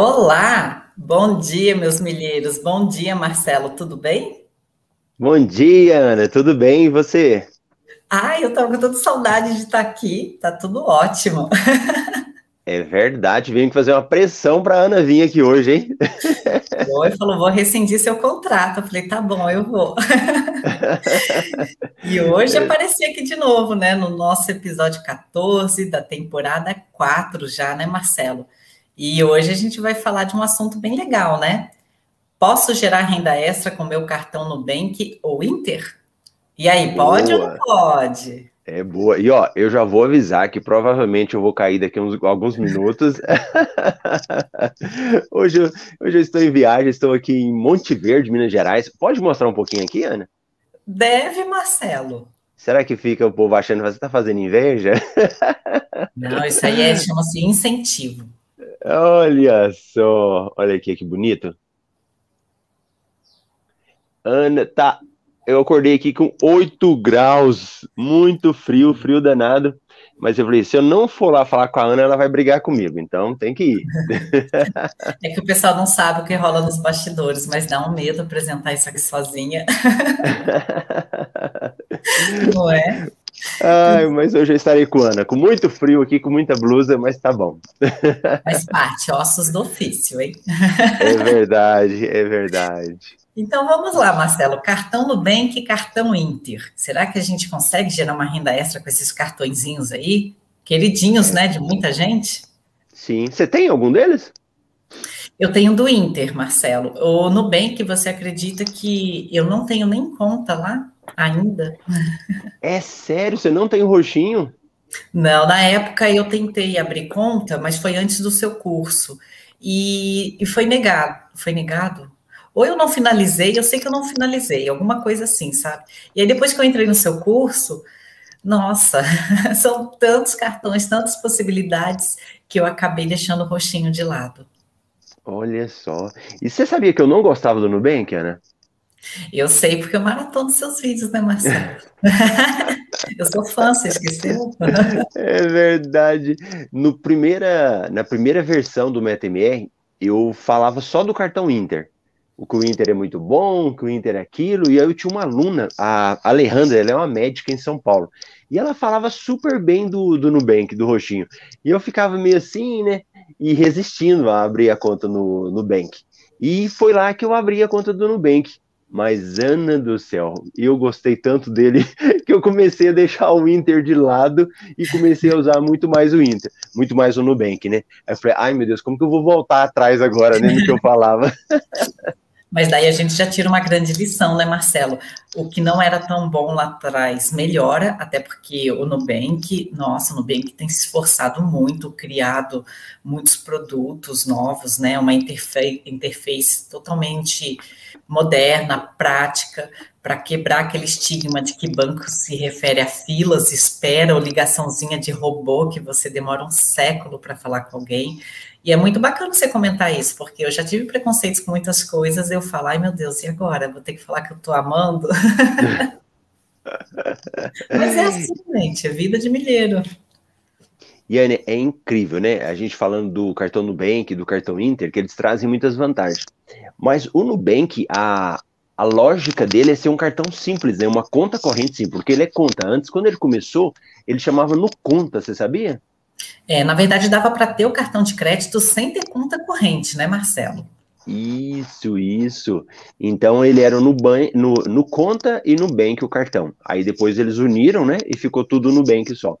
Olá, bom dia, meus milheiros. Bom dia, Marcelo, tudo bem? Bom dia, Ana, tudo bem e você? Ai, eu tava com tanta saudade de estar aqui, tá tudo ótimo. É verdade, vim fazer uma pressão para Ana vir aqui hoje, hein? Foi, falou, vou rescindir seu contrato. Eu falei, tá bom, eu vou. e hoje apareci aqui de novo, né, no nosso episódio 14 da temporada 4 já, né, Marcelo? E hoje a gente vai falar de um assunto bem legal, né? Posso gerar renda extra com meu cartão Nubank ou Inter? E aí, pode Boa. ou não pode? É boa. E ó, eu já vou avisar que provavelmente eu vou cair daqui a uns, alguns minutos. hoje, eu, hoje eu estou em viagem, estou aqui em Monte Verde, Minas Gerais. Pode mostrar um pouquinho aqui, Ana? Deve, Marcelo. Será que fica o povo achando que você está fazendo inveja? Não, isso aí é, chama-se incentivo. Olha só, olha aqui que bonito. Ana, tá eu acordei aqui com 8 graus, muito frio, frio danado. Mas eu falei, se eu não for lá falar com a Ana, ela vai brigar comigo, então tem que ir. É que o pessoal não sabe o que rola nos bastidores, mas dá um medo apresentar isso aqui sozinha. Não é? Ai, mas hoje eu estarei com a Ana, com muito frio aqui, com muita blusa, mas tá bom. Faz parte, ossos do ofício, hein? É verdade, é verdade. Então vamos lá, Marcelo. Cartão Nubank e cartão Inter. Será que a gente consegue gerar uma renda extra com esses cartõezinhos aí? Queridinhos, né, de muita gente? Sim. Você tem algum deles? Eu tenho do Inter, Marcelo. O Nubank, você acredita que eu não tenho nem conta lá ainda? É sério? Você não tem o roxinho? Não, na época eu tentei abrir conta, mas foi antes do seu curso. E, e foi negado. Foi negado? Ou eu não finalizei, eu sei que eu não finalizei, alguma coisa assim, sabe? E aí depois que eu entrei no seu curso, nossa, são tantos cartões, tantas possibilidades que eu acabei deixando o roxinho de lado. Olha só. E você sabia que eu não gostava do Nubank, Ana? Eu sei, porque eu maratono seus vídeos, né, Marcelo? eu sou fã, você esqueceu? é verdade. No primeira, na primeira versão do MetaMR, eu falava só do cartão Inter o que o Inter é muito bom, que o Inter é aquilo, e aí eu tinha uma aluna, a Alejandra, ela é uma médica em São Paulo, e ela falava super bem do, do Nubank, do Roxinho, e eu ficava meio assim, né, e resistindo a abrir a conta no Nubank, e foi lá que eu abri a conta do Nubank, mas Ana do céu, eu gostei tanto dele que eu comecei a deixar o Inter de lado e comecei a usar muito mais o Inter, muito mais o Nubank, né? Aí eu falei, ai meu Deus, como que eu vou voltar atrás agora, né, no que eu falava? Mas daí a gente já tira uma grande lição, né, Marcelo? O que não era tão bom lá atrás melhora, até porque o Nubank, nossa, o Nubank tem se esforçado muito, criado muitos produtos novos, né? Uma interface, interface totalmente moderna, prática, para quebrar aquele estigma de que banco se refere a filas, espera ou ligaçãozinha de robô que você demora um século para falar com alguém. E é muito bacana você comentar isso, porque eu já tive preconceitos com muitas coisas, eu falo, ai meu Deus, e agora? Vou ter que falar que eu estou amando? Mas é assim, gente, é vida de milheiro. E é, é incrível, né? A gente falando do cartão Nubank, do cartão Inter, que eles trazem muitas vantagens. Mas o Nubank, a, a lógica dele é ser um cartão simples, né? Uma conta corrente simples, porque ele é conta. Antes, quando ele começou, ele chamava no conta, você sabia? É, na verdade, dava para ter o cartão de crédito sem ter conta corrente, né, Marcelo? Isso, isso. Então ele era no, ban no, no conta e no bank o cartão. Aí depois eles uniram, né? E ficou tudo no bank só.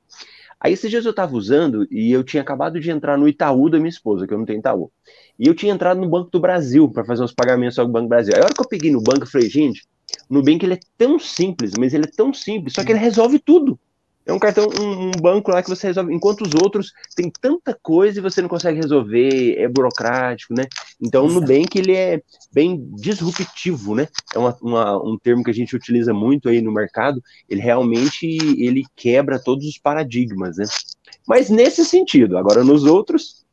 Aí esses dias eu estava usando e eu tinha acabado de entrar no Itaú da minha esposa, que eu não tenho Itaú. E eu tinha entrado no Banco do Brasil para fazer uns pagamentos ao Banco do Brasil. Aí a hora que eu peguei no banco, eu falei, gente, no Nubank ele é tão simples, mas ele é tão simples, só que ele resolve tudo. É um cartão, um, um, banco lá que você resolve, enquanto os outros tem tanta coisa e você não consegue resolver, é burocrático, né? Então o Nubank ele é bem disruptivo, né? É uma, uma, um termo que a gente utiliza muito aí no mercado. Ele realmente ele quebra todos os paradigmas, né? Mas nesse sentido, agora nos outros.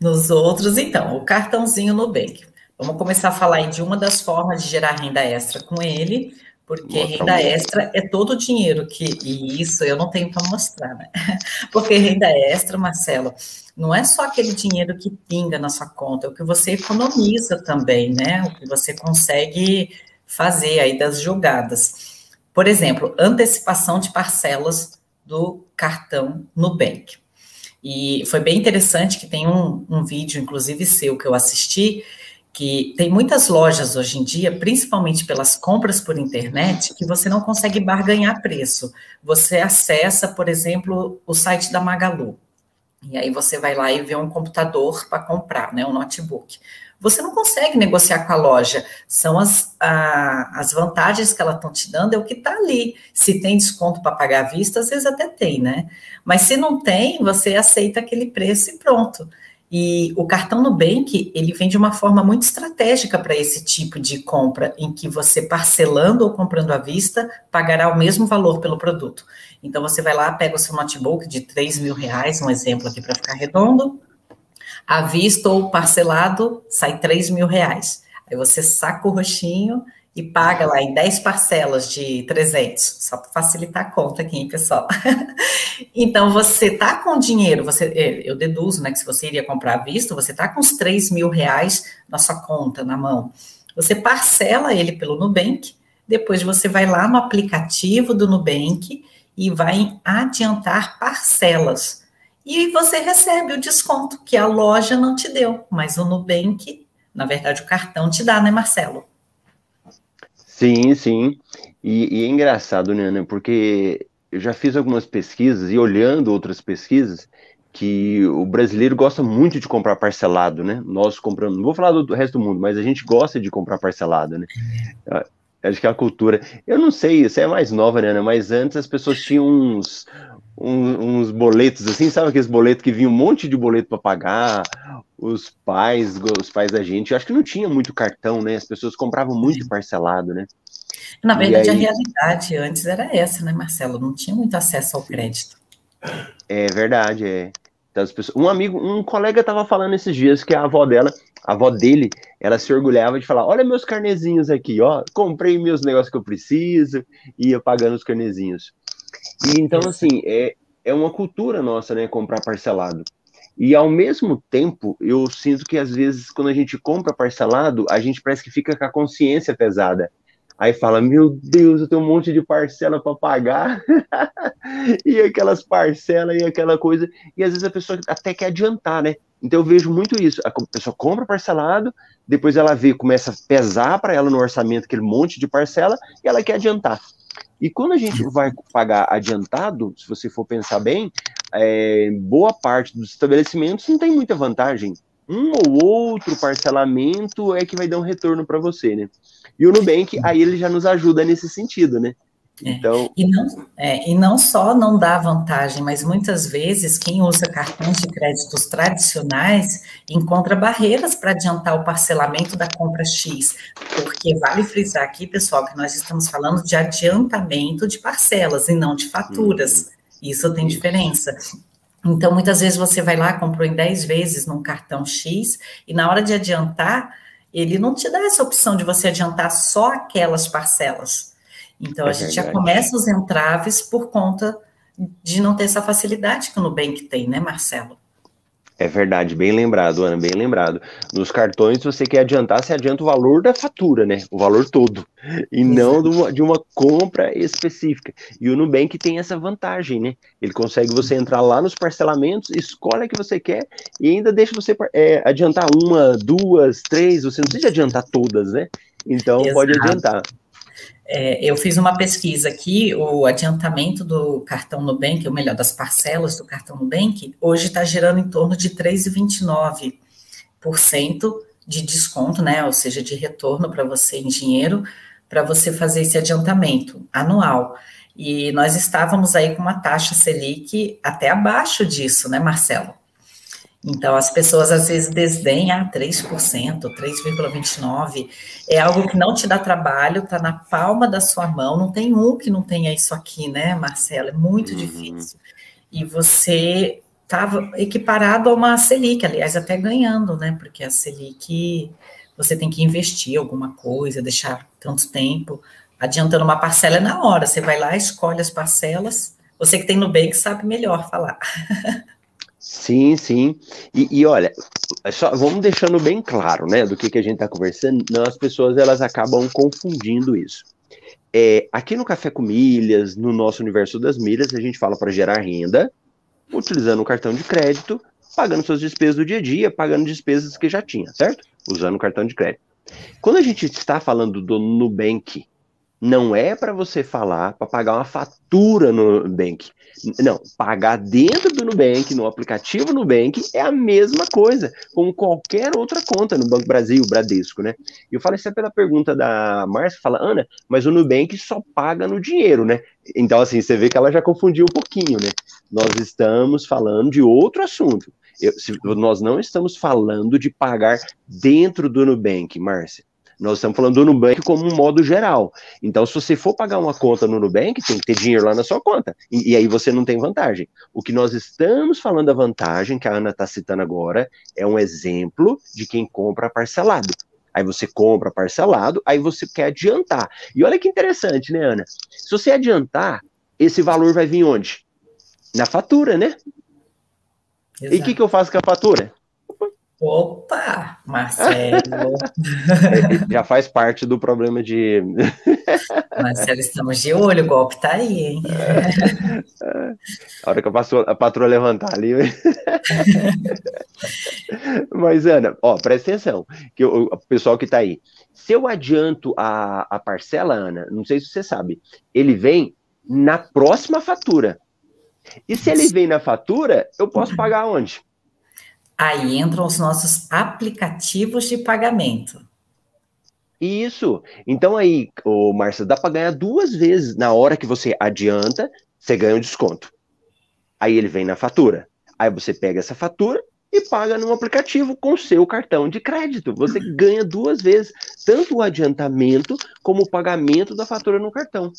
Nos outros, então, o cartãozinho Nubank. Vamos começar a falar aí de uma das formas de gerar renda extra com ele Porque renda extra é todo o dinheiro que. E isso eu não tenho para mostrar, né? Porque renda extra, Marcelo, não é só aquele dinheiro que pinga na sua conta, é o que você economiza também, né? O que você consegue fazer aí das jogadas. Por exemplo, antecipação de parcelas do cartão Nubank. E foi bem interessante que tem um, um vídeo, inclusive seu, que eu assisti, que tem muitas lojas hoje em dia, principalmente pelas compras por internet, que você não consegue barganhar preço. Você acessa, por exemplo, o site da Magalu. E aí você vai lá e vê um computador para comprar, né, um notebook. Você não consegue negociar com a loja. São as, a, as vantagens que ela estão te dando, é o que está ali. Se tem desconto para pagar à vista, às vezes até tem, né? Mas se não tem, você aceita aquele preço e pronto. E o cartão Nubank, ele vem de uma forma muito estratégica para esse tipo de compra, em que você parcelando ou comprando à vista, pagará o mesmo valor pelo produto. Então, você vai lá, pega o seu notebook de 3 mil reais, um exemplo aqui para ficar redondo, à vista ou parcelado, sai 3 mil reais. Aí você saca o roxinho e paga lá em 10 parcelas de 300, só para facilitar a conta aqui, hein, pessoal. então, você tá com dinheiro, você, é, eu deduzo, né, que se você iria comprar à vista, você tá com os 3 mil reais na sua conta, na mão. Você parcela ele pelo Nubank, depois você vai lá no aplicativo do Nubank e vai adiantar parcelas. E você recebe o desconto que a loja não te deu, mas o Nubank, na verdade, o cartão te dá, né, Marcelo? Sim, sim. E, e é engraçado, né, porque eu já fiz algumas pesquisas e olhando outras pesquisas, que o brasileiro gosta muito de comprar parcelado, né? Nós compramos, não vou falar do resto do mundo, mas a gente gosta de comprar parcelado, né? Acho que é a cultura. Eu não sei, isso é mais nova, né? Mas antes as pessoas tinham uns, uns, uns boletos assim, sabe aqueles boletos que vinha um monte de boleto para pagar, os pais, os pais da gente, eu acho que não tinha muito cartão, né? As pessoas compravam muito parcelado, né? Na verdade, aí... a realidade antes era essa, né, Marcelo? Não tinha muito acesso ao crédito. É verdade, é. Então, pessoas... Um amigo, um colega estava falando esses dias que a avó dela, a avó dele, ela se orgulhava de falar: olha meus carnezinhos aqui, ó, comprei meus negócios que eu preciso, e ia pagando os carnezinhos. E então, assim, é, é uma cultura nossa, né, comprar parcelado. E ao mesmo tempo, eu sinto que às vezes, quando a gente compra parcelado, a gente parece que fica com a consciência pesada. Aí fala, meu Deus, eu tenho um monte de parcela para pagar, e aquelas parcelas e aquela coisa, e às vezes a pessoa até quer adiantar, né? Então eu vejo muito isso. A pessoa compra parcelado, depois ela vê, começa a pesar para ela no orçamento aquele monte de parcela, e ela quer adiantar. E quando a gente vai pagar adiantado, se você for pensar bem, é, boa parte dos estabelecimentos não tem muita vantagem. Um ou outro parcelamento é que vai dar um retorno para você, né? E o Nubank, aí ele já nos ajuda nesse sentido, né? É. Então... É. E, não, é, e não só não dá vantagem, mas muitas vezes quem usa cartões de créditos tradicionais encontra barreiras para adiantar o parcelamento da compra X, porque vale frisar aqui, pessoal, que nós estamos falando de adiantamento de parcelas e não de faturas. Uhum. Isso tem diferença. Então, muitas vezes você vai lá, comprou em 10 vezes num cartão X, e na hora de adiantar, ele não te dá essa opção de você adiantar só aquelas parcelas então, é a gente já começa os entraves por conta de não ter essa facilidade que o Nubank tem, né, Marcelo? É verdade, bem lembrado, Ana, bem lembrado. Nos cartões, você quer adiantar, você adianta o valor da fatura, né? O valor todo. E não de uma, de uma, compra específica. E o Nubank tem essa vantagem, né? Ele consegue você entrar lá nos parcelamentos, escolhe a que você quer e ainda deixa você é, adiantar uma, duas, três. Você não precisa adiantar todas, né? Então, Exato. pode adiantar. É, eu fiz uma pesquisa aqui, o adiantamento do cartão Nubank, ou melhor, das parcelas do cartão Nubank, hoje está gerando em torno de 3,29% de desconto, né? Ou seja, de retorno para você em dinheiro, para você fazer esse adiantamento anual. E nós estávamos aí com uma taxa Selic até abaixo disso, né, Marcelo? Então, as pessoas às vezes desdenham ah, 3%, 3,29%. É algo que não te dá trabalho, está na palma da sua mão. Não tem um que não tenha isso aqui, né, Marcelo? É muito uhum. difícil. E você estava equiparado a uma Selic, aliás, até ganhando, né? Porque a Selic você tem que investir alguma coisa, deixar tanto tempo. adiantando uma parcela é na hora. Você vai lá, escolhe as parcelas. Você que tem Nubank sabe melhor falar. Sim, sim. E, e, olha, só vamos deixando bem claro, né, do que, que a gente está conversando. Não, as pessoas elas acabam confundindo isso. É, aqui no Café com Milhas, no nosso universo das milhas, a gente fala para gerar renda, utilizando o cartão de crédito, pagando suas despesas do dia a dia, pagando despesas que já tinha, certo? Usando o cartão de crédito. Quando a gente está falando do Nubank, não é para você falar para pagar uma fatura no Nubank. Não, pagar dentro do Nubank, no aplicativo Nubank, é a mesma coisa, como qualquer outra conta no Banco Brasil, Bradesco, né? Eu falei isso é pela pergunta da Márcia, fala, Ana, mas o Nubank só paga no dinheiro, né? Então, assim, você vê que ela já confundiu um pouquinho, né? Nós estamos falando de outro assunto. Eu, se, nós não estamos falando de pagar dentro do Nubank, Márcia. Nós estamos falando do Nubank como um modo geral. Então, se você for pagar uma conta no Nubank, tem que ter dinheiro lá na sua conta. E, e aí você não tem vantagem. O que nós estamos falando da vantagem, que a Ana está citando agora, é um exemplo de quem compra parcelado. Aí você compra parcelado, aí você quer adiantar. E olha que interessante, né, Ana? Se você adiantar, esse valor vai vir onde? Na fatura, né? Exato. E o que, que eu faço com a fatura? Opa, Marcelo. Já faz parte do problema de. Marcelo, estamos de olho, o golpe tá aí, hein? A hora que eu passo a patroa levantar ali. Mas, Ana, ó, presta atenção, que o, o pessoal que tá aí. Se eu adianto a, a parcela, Ana, não sei se você sabe, ele vem na próxima fatura. E se ele vem na fatura, eu posso pagar onde? Aí entram os nossos aplicativos de pagamento. Isso. Então aí, o Márcio, dá para ganhar duas vezes. Na hora que você adianta, você ganha um desconto. Aí ele vem na fatura. Aí você pega essa fatura e paga no aplicativo com seu cartão de crédito. Você ganha duas vezes, tanto o adiantamento como o pagamento da fatura no cartão.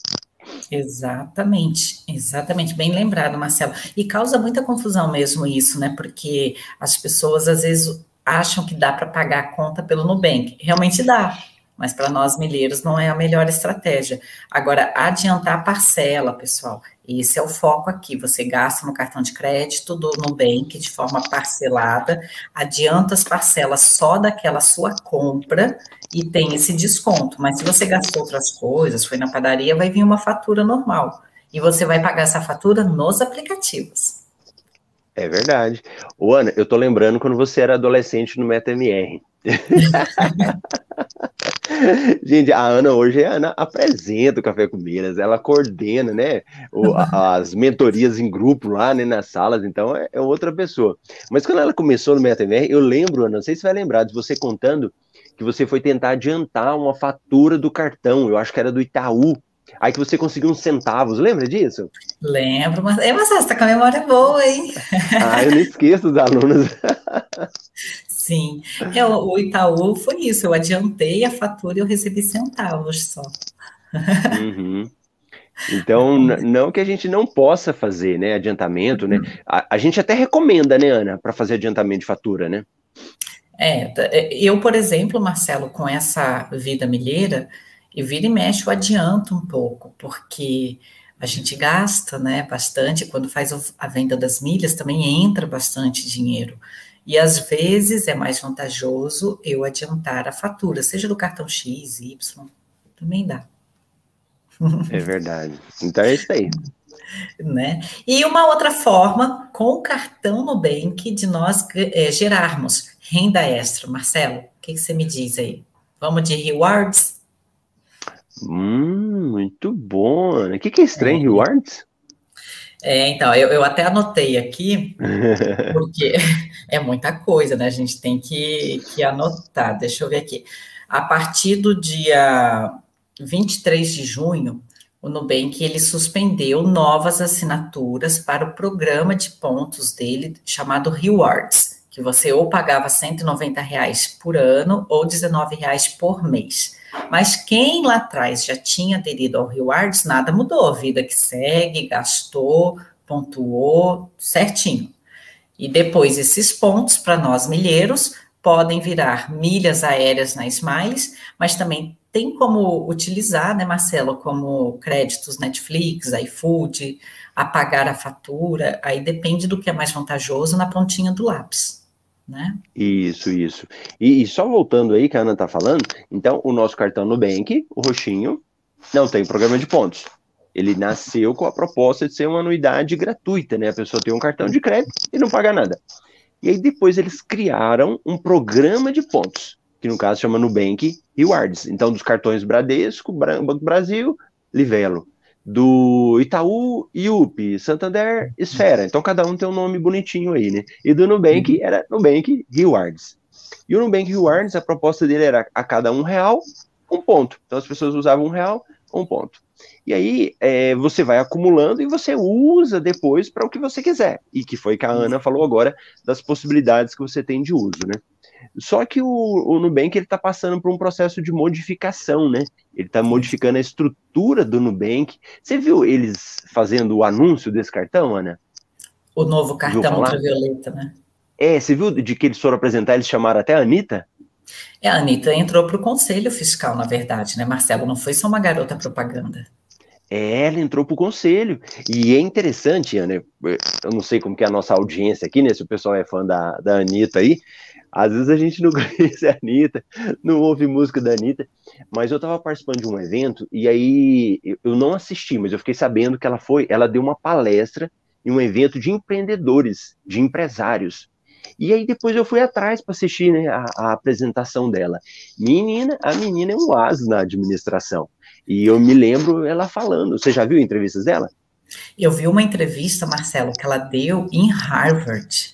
Exatamente, exatamente, bem lembrado, Marcelo. E causa muita confusão mesmo isso, né? Porque as pessoas às vezes acham que dá para pagar a conta pelo Nubank. Realmente dá, mas para nós milheiros não é a melhor estratégia. Agora, adiantar a parcela, pessoal, esse é o foco aqui. Você gasta no cartão de crédito do Nubank de forma parcelada, adianta as parcelas só daquela sua compra e tem esse desconto. Mas se você gastou outras coisas, foi na padaria, vai vir uma fatura normal. E você vai pagar essa fatura nos aplicativos. É verdade. Ô, Ana, eu tô lembrando quando você era adolescente no MetaMR. Gente, a Ana hoje, a Ana apresenta o Café com ela coordena, né, o, as mentorias em grupo lá, né, nas salas, então é, é, outra pessoa. Mas quando ela começou no MetaMR, eu lembro, Ana, não sei se vai lembrar, de você contando que você foi tentar adiantar uma fatura do cartão, eu acho que era do Itaú, aí que você conseguiu uns centavos, lembra disso? Lembro, mas, é, mas você tá com a memória boa, hein? Ah, eu não esqueço dos alunos. Sim, é, o Itaú foi isso, eu adiantei a fatura e eu recebi centavos só. Uhum. Então, não que a gente não possa fazer, né, adiantamento, né? A, a gente até recomenda, né, Ana, para fazer adiantamento de fatura, né? É, é, eu, por exemplo, Marcelo, com essa vida milheira, e vira e mexe, eu adianto um pouco, porque a gente gasta, né, bastante, quando faz a venda das milhas, também entra bastante dinheiro. E às vezes é mais vantajoso eu adiantar a fatura, seja do cartão X, Y, também dá. É verdade. Então é isso aí. Né? E uma outra forma, com o cartão Nubank, de nós é, gerarmos renda extra. Marcelo, o que, que, você me diz aí? Vamos de rewards? Hum, muito bom. O que, que é estranho, é. rewards? É, então, eu, eu até anotei aqui, porque é muita coisa, né? A gente tem que, que anotar. Deixa eu ver aqui. A partir do dia 23 de junho, o Nubank ele suspendeu novas assinaturas para o programa de pontos dele chamado Rewards, que você ou pagava 190 reais por ano ou 19 reais por mês. Mas quem lá atrás já tinha aderido ao Rewards, nada mudou. A vida que segue, gastou, pontuou certinho. E depois esses pontos, para nós milheiros, podem virar milhas aéreas na Smiles, mas também tem como utilizar, né, Marcelo, como créditos Netflix, iFood, apagar a fatura, aí depende do que é mais vantajoso na pontinha do lápis. Né? Isso, isso. E, e só voltando aí que a Ana está falando, então o nosso cartão Nubank, o roxinho, não tem programa de pontos. Ele nasceu com a proposta de ser uma anuidade gratuita, né? A pessoa tem um cartão de crédito e não paga nada. E aí depois eles criaram um programa de pontos, que no caso chama Nubank Rewards. Então, dos cartões Bradesco, Banco Brasil, Livelo do Itaú, IUP, Santander, Esfera. Então cada um tem um nome bonitinho aí, né? E do Nubank era Nubank Rewards. E o Nubank Rewards, a proposta dele era a cada um real, um ponto. Então as pessoas usavam um real, um ponto. E aí é, você vai acumulando e você usa depois para o que você quiser. E que foi que a Ana falou agora das possibilidades que você tem de uso, né? Só que o, o Nubank ele está passando por um processo de modificação, né? Ele está modificando a estrutura do Nubank. Você viu eles fazendo o anúncio desse cartão, Ana? O novo cartão ultravioleta, né? É, você viu de que eles foram apresentar, eles chamaram até a Anitta? É, a Anitta entrou para o conselho fiscal, na verdade, né, Marcelo? Não foi só uma garota propaganda. É, ela entrou para o conselho. E é interessante, Ana, eu não sei como que é a nossa audiência aqui, né? Se o pessoal é fã da, da Anitta aí, às vezes a gente não conhece a Anitta, não ouve música da Anitta, mas eu estava participando de um evento e aí eu não assisti, mas eu fiquei sabendo que ela foi, ela deu uma palestra em um evento de empreendedores, de empresários. E aí depois eu fui atrás para assistir né, a, a, apresentação dela. Menina, a menina é um as na administração. E eu me lembro ela falando. Você já viu entrevistas dela? Eu vi uma entrevista, Marcelo, que ela deu em Harvard.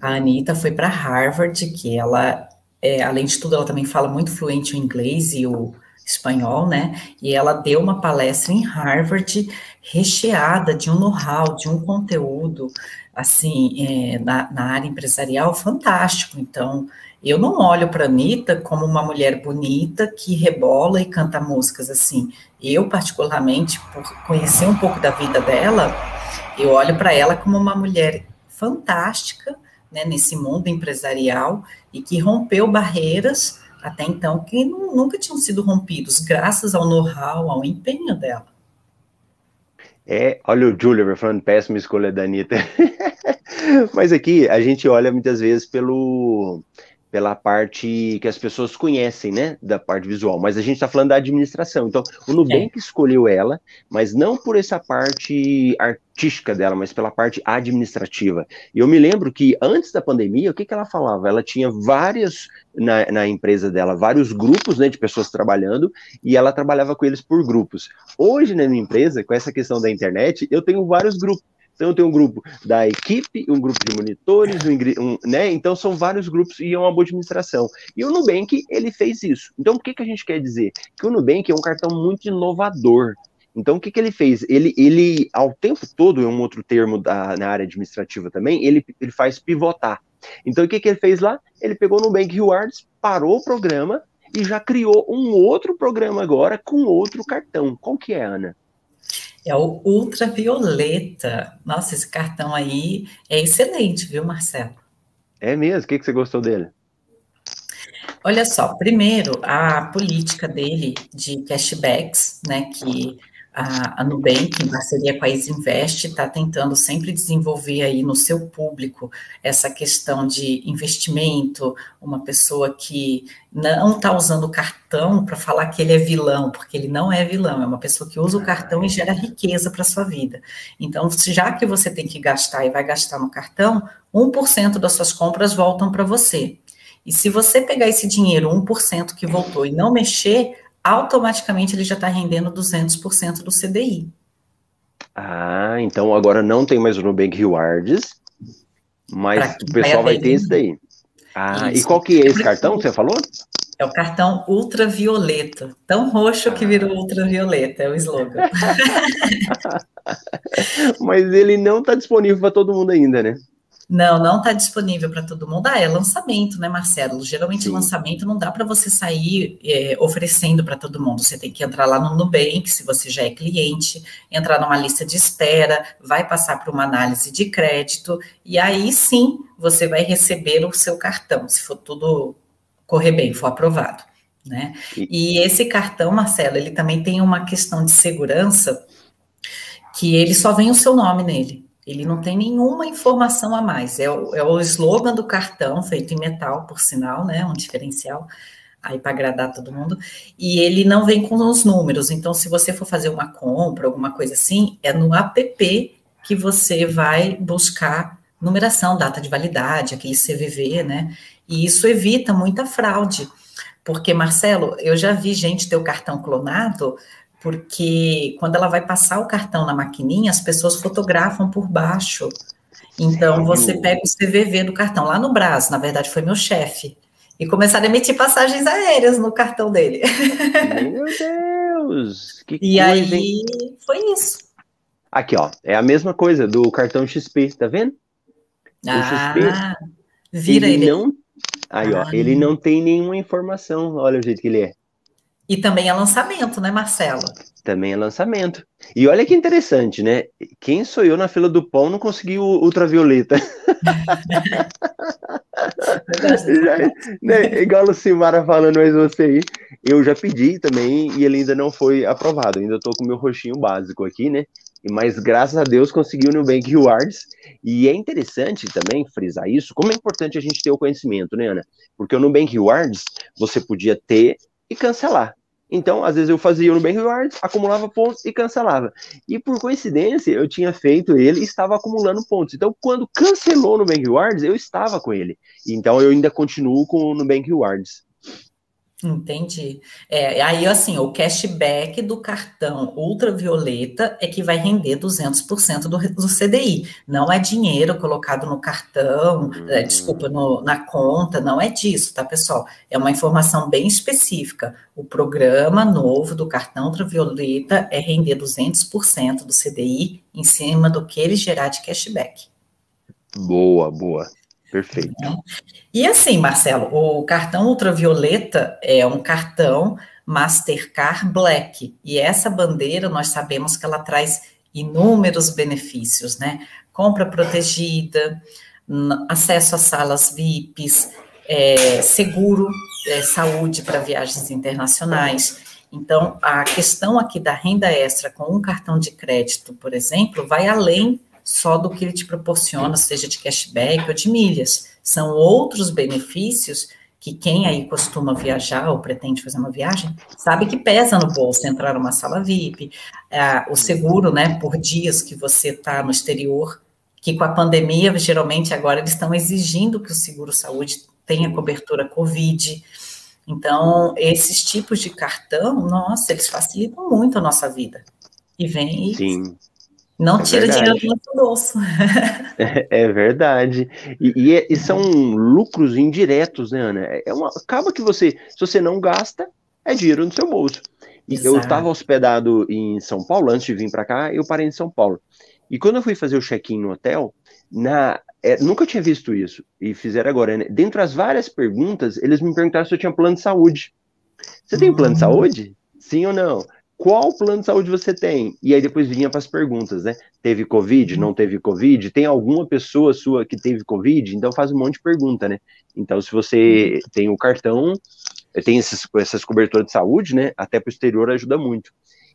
A Anitta foi para Harvard, que ela, é, além de tudo, ela também fala muito fluente o inglês e o espanhol, né? E ela deu uma palestra em Harvard recheada de um know-how, de um conteúdo, assim, é, na, na, área empresarial fantástico. Então, eu não olho para a Anitta como uma mulher bonita que rebola e canta músicas assim. Eu, particularmente, por conhecer um pouco da vida dela, eu olho para ela como uma mulher fantástica né, nesse mundo empresarial e que rompeu barreiras até então que nunca tinham sido rompidos, graças ao know-how, ao empenho dela. É, olha o Julia falando péssima escolha da Anitta. Mas aqui a gente olha muitas vezes pelo pela parte que as pessoas conhecem, né, da parte visual, mas a gente está falando da administração. Então, o Nubank é. escolheu ela, mas não por essa parte artística dela, mas pela parte administrativa. E eu me lembro que antes da pandemia, o que, que ela falava? Ela tinha várias na, na empresa dela, vários grupos, né, de pessoas trabalhando, e ela trabalhava com eles por grupos. Hoje, na minha empresa, com essa questão da internet, eu tenho vários grupos então tem um grupo da equipe, um grupo de monitores, um, um, né? Então são vários grupos e é uma boa administração. E o Nubank, ele fez isso. Então o que, que a gente quer dizer? Que o Nubank é um cartão muito inovador. Então, o que, que ele fez? Ele, ele, ao tempo todo, é um outro termo da, na área administrativa também, ele, ele faz pivotar. Então, o que, que ele fez lá? Ele pegou no Bank Rewards, parou o programa e já criou um outro programa agora com outro cartão. Qual que é, Ana? É o ultravioleta. Nossa, esse cartão aí é excelente, viu, Marcelo? É mesmo? O que, que você gostou dele? Olha só, primeiro, a política dele de cashbacks, né, que a, a Nubank, em parceria com a Isinvest, está tentando sempre desenvolver aí no seu público essa questão de investimento, uma pessoa que não está usando cartão para falar que ele é vilão, porque ele não é vilão, é uma pessoa que usa o cartão e gera riqueza para sua vida. Então, já que você tem que gastar e vai gastar no cartão, 1% das suas compras voltam para você. E se você pegar esse dinheiro, 1% que voltou, e não mexer, automaticamente ele já está rendendo 200% do CDI. Ah, então agora não tem mais o Nubank Rewards, mas o pessoal vai, vai ter esse daí. Ah, Isso. e qual que é esse cartão que você falou? É o cartão ultravioleta. Tão roxo que virou ultravioleta, é o slogan. mas ele não está disponível para todo mundo ainda, né? Não, não está disponível para todo mundo. Ah, é lançamento, né, Marcelo? Geralmente Sim. lançamento não dá para você sair é, oferecendo para todo mundo. Você tem que entrar lá no Nubank, se você já é cliente, entrar numa lista de espera, vai passar por uma análise de crédito, e aí sim você vai receber o seu cartão, se for tudo correr bem, for aprovado. né? E esse cartão, Marcelo, ele também tem uma questão de segurança que ele só vem o seu nome nele. Ele não tem nenhuma informação a mais. É o, é o slogan do cartão, feito em metal, por sinal, né? Um diferencial aí para agradar todo mundo. E ele não vem com os números. Então, se você for fazer uma compra, alguma coisa assim, é no app que você vai buscar numeração, data de validade, aquele CVV, né? E isso evita muita fraude. Porque, Marcelo, eu já vi gente ter o cartão clonado, porque quando ela vai passar o cartão na maquininha, as pessoas fotografam por baixo. Então, você pega o CVV do cartão lá no braço, na verdade, foi meu chefe. E começaram a emitir passagens aéreas no cartão dele. Meu Deus! Que e coisa, aí, hein? foi isso. Aqui, ó, é a mesma coisa do cartão XP, tá vendo? O ah, XP, vira ele. ele. Não Aí, ó, ele não tem nenhuma informação, olha o jeito que ele é. E também é lançamento, né, Marcelo? Também é lançamento. E olha que interessante, né? Quem sou eu na fila do pão não conseguiu ultravioleta. já, né, igual o Silmara falando, mas você aí, eu já pedi também e ele ainda não foi aprovado. Ainda estou com o meu roxinho básico aqui, né? mas graças a Deus conseguiu no Bank Rewards. E é interessante também frisar isso, como é importante a gente ter o conhecimento, né, Ana? Porque o Nubank Rewards você podia ter e cancelar. Então, às vezes eu fazia o Nubank Rewards, acumulava pontos e cancelava. E por coincidência, eu tinha feito ele e estava acumulando pontos. Então, quando cancelou o Nubank Rewards, eu estava com ele. Então, eu ainda continuo com o Nubank Rewards. Entendi. É, aí, assim, o cashback do cartão ultravioleta é que vai render 200% do, do CDI. Não é dinheiro colocado no cartão, é, hum. desculpa, no, na conta, não é disso, tá, pessoal? É uma informação bem específica. O programa novo do cartão ultravioleta é render 200% do CDI em cima do que ele gerar de cashback. Boa, boa. Perfeito. E assim, Marcelo, o cartão ultravioleta é um cartão Mastercard Black. E essa bandeira, nós sabemos que ela traz inúmeros benefícios, né? Compra protegida, acesso a salas VIPs, é, seguro, é, saúde para viagens internacionais. Então, a questão aqui da renda extra com um cartão de crédito, por exemplo, vai além só do que ele te proporciona, seja de cashback ou de milhas. São outros benefícios que quem aí costuma viajar ou pretende fazer uma viagem, sabe que pesa no bolso entrar numa sala VIP, é, o seguro, né, por dias que você está no exterior, que com a pandemia, geralmente agora eles estão exigindo que o seguro saúde tenha cobertura Covid. Então, esses tipos de cartão, nossa, eles facilitam muito a nossa vida. E vem Sim. Não é tira dinheiro do nosso bolso. É, é verdade. E, e, é, e, são lucros indiretos, né, Ana? É uma, acaba que você, se você não gasta, é dinheiro no seu bolso. E Exato. eu estava hospedado em São Paulo, antes de vir para cá, eu parei em São Paulo. E quando eu fui fazer o check-in no hotel, na, é, nunca tinha visto isso, e fizeram agora. Né? Dentre as várias perguntas, eles me perguntaram se eu tinha plano de saúde. Você tem plano de hum. saúde? Sim ou não? Qual plano de saúde você tem? E aí depois vinha para as perguntas, né? Teve Covid? Não teve Covid? Tem alguma pessoa sua que teve Covid? Então faz um monte de pergunta, né? Então, se você tem o cartão, tem esses, essas coberturas de saúde, né? Até para o exterior ajuda muito.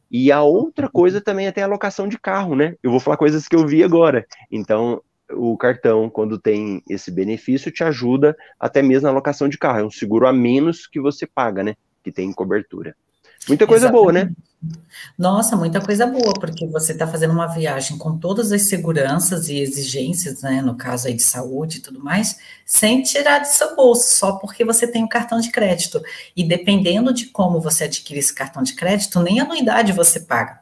E a outra coisa também é ter a locação de carro, né? Eu vou falar coisas que eu vi agora. Então, o cartão, quando tem esse benefício, te ajuda até mesmo na locação de carro. É um seguro a menos que você paga, né? Que tem cobertura. Muita coisa Exatamente. boa, né? Nossa, muita coisa boa, porque você está fazendo uma viagem com todas as seguranças e exigências, né, no caso aí de saúde e tudo mais, sem tirar de seu bolso, só porque você tem o um cartão de crédito. E dependendo de como você adquire esse cartão de crédito, nem anuidade você paga.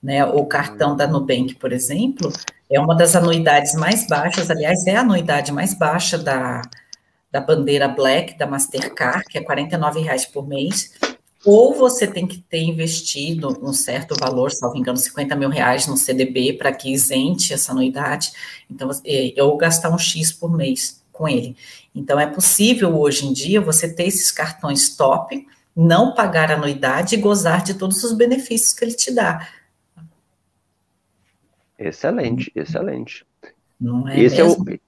Né? O cartão da Nubank, por exemplo, é uma das anuidades mais baixas, aliás, é a anuidade mais baixa da, da bandeira Black, da Mastercard, que é R$ reais por mês ou você tem que ter investido um certo valor, salvo engano, 50 mil reais no CDB para que isente essa anuidade, então, ou gastar um X por mês com ele. Então, é possível hoje em dia você ter esses cartões top, não pagar anuidade e gozar de todos os benefícios que ele te dá. Excelente, excelente. Não é Esse mesmo? é o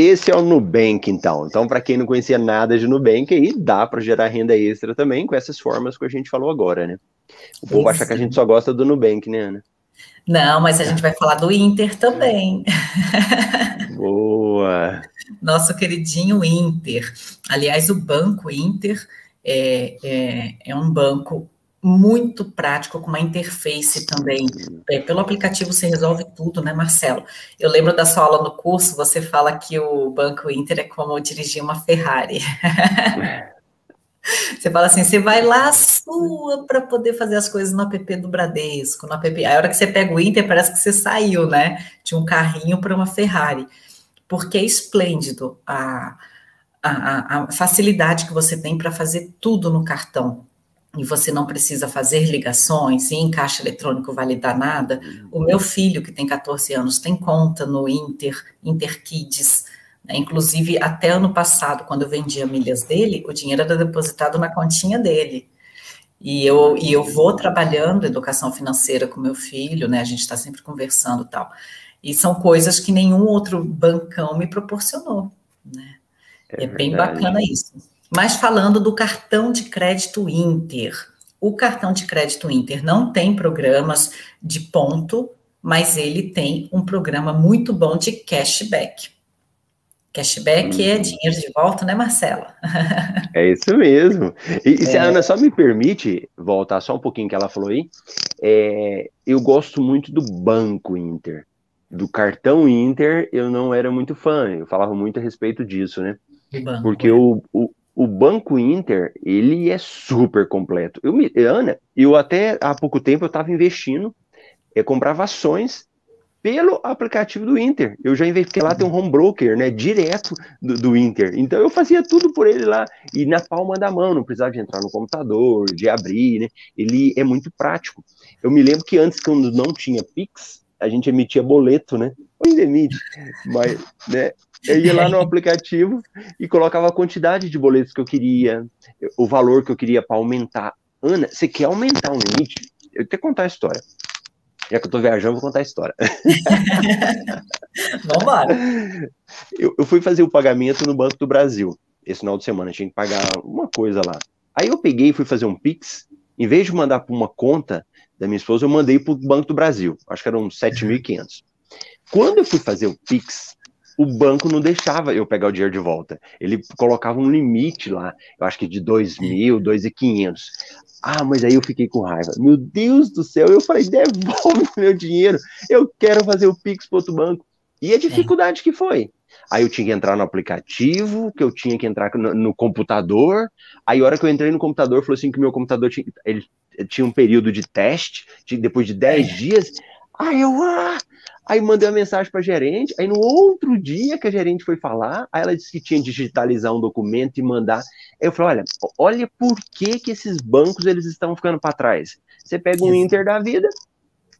esse é o Nubank, então. Então, para quem não conhecia nada de Nubank, aí dá para gerar renda extra também com essas formas que a gente falou agora, né? O povo Isso. acha que a gente só gosta do Nubank, né, Ana? Não, mas a gente vai falar do Inter também. Boa! Nosso queridinho Inter. Aliás, o Banco Inter é, é, é um banco muito prático, com uma interface também. É, pelo aplicativo você resolve tudo, né, Marcelo? Eu lembro da sua aula no curso, você fala que o Banco Inter é como dirigir uma Ferrari. Você fala assim, você vai lá sua para poder fazer as coisas no app do Bradesco, no app. A hora que você pega o Inter, parece que você saiu, né? De um carrinho para uma Ferrari. Porque é esplêndido a, a, a facilidade que você tem para fazer tudo no cartão e você não precisa fazer ligações, e em caixa eletrônico validar nada. O meu filho, que tem 14 anos, tem conta no Inter, Interkids. Né? Inclusive, até ano passado, quando eu vendia milhas dele, o dinheiro era depositado na continha dele. E eu, e eu vou trabalhando educação financeira com meu filho, né? A gente está sempre conversando e tal. E são coisas que nenhum outro bancão me proporcionou, né? É, é bem bacana isso. Mas falando do cartão de crédito Inter. O cartão de crédito Inter não tem programas de ponto, mas ele tem um programa muito bom de cashback. Cashback é uhum. dinheiro de volta, né, Marcela? É isso mesmo. E, e se a é. Ana só me permite voltar só um pouquinho que ela falou aí, é, eu gosto muito do Banco Inter. Do cartão Inter, eu não era muito fã, eu falava muito a respeito disso, né? Banco, Porque é. o, o, o Banco Inter, ele é super completo. Eu me, Ana, eu até há pouco tempo eu estava investindo, eu comprava ações pelo aplicativo do Inter. Eu já investi, lá tem um home broker, né, direto do, do, Inter. Então eu fazia tudo por ele lá e na palma da mão, não precisava de entrar no computador, de abrir, né? Ele é muito prático. Eu me lembro que antes quando não tinha Pix, a gente emitia boleto, né? Ainda emite, mas, né? Eu ia lá no aplicativo e colocava a quantidade de boletos que eu queria, o valor que eu queria para aumentar. Ana, você quer aumentar um limite? Eu tenho que contar a história. Já que eu tô viajando, vou contar a história. Lá. Eu, eu, fui fazer o pagamento no Banco do Brasil. Esse final de semana, tinha que pagar uma coisa lá. Aí eu peguei e fui fazer um Pix. Em vez de mandar para uma conta da minha esposa, eu mandei para o Banco do Brasil. Acho que eram 7.500. Quando eu fui fazer o Pix, o banco não deixava eu pegar o dinheiro de volta. Ele colocava um limite lá, eu acho que de 2 mil, 2.500. Ah, mas aí eu fiquei com raiva. Meu Deus do céu, eu falei, devolve meu dinheiro, eu quero fazer o Pix para outro banco. E a dificuldade é. que foi. Aí eu tinha que entrar no aplicativo, que eu tinha que entrar no, no, computador. Aí a hora que eu entrei no computador, falou assim que meu computador tinha, ele tinha um período de teste, depois de 10 é. dias. Aí eu, ah, Aí mandei uma mensagem para a gerente, aí no outro dia que a gerente foi falar, aí ela disse que tinha que digitalizar um documento e mandar. Aí eu falei, olha, olha por que, que esses bancos eles estão ficando para trás. Você pega um Inter da vida,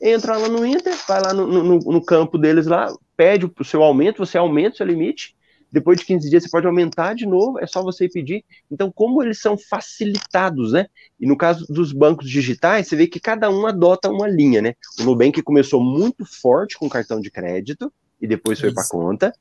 entra lá no Inter, vai lá no, no, no campo deles lá, pede o seu aumento, você aumenta o seu limite, depois de 15 dias você pode aumentar de novo, é só você pedir. Então, como eles são facilitados, né? E no caso dos bancos digitais, você vê que cada um adota uma linha, né? O Nubank começou muito forte com cartão de crédito e depois foi para conta.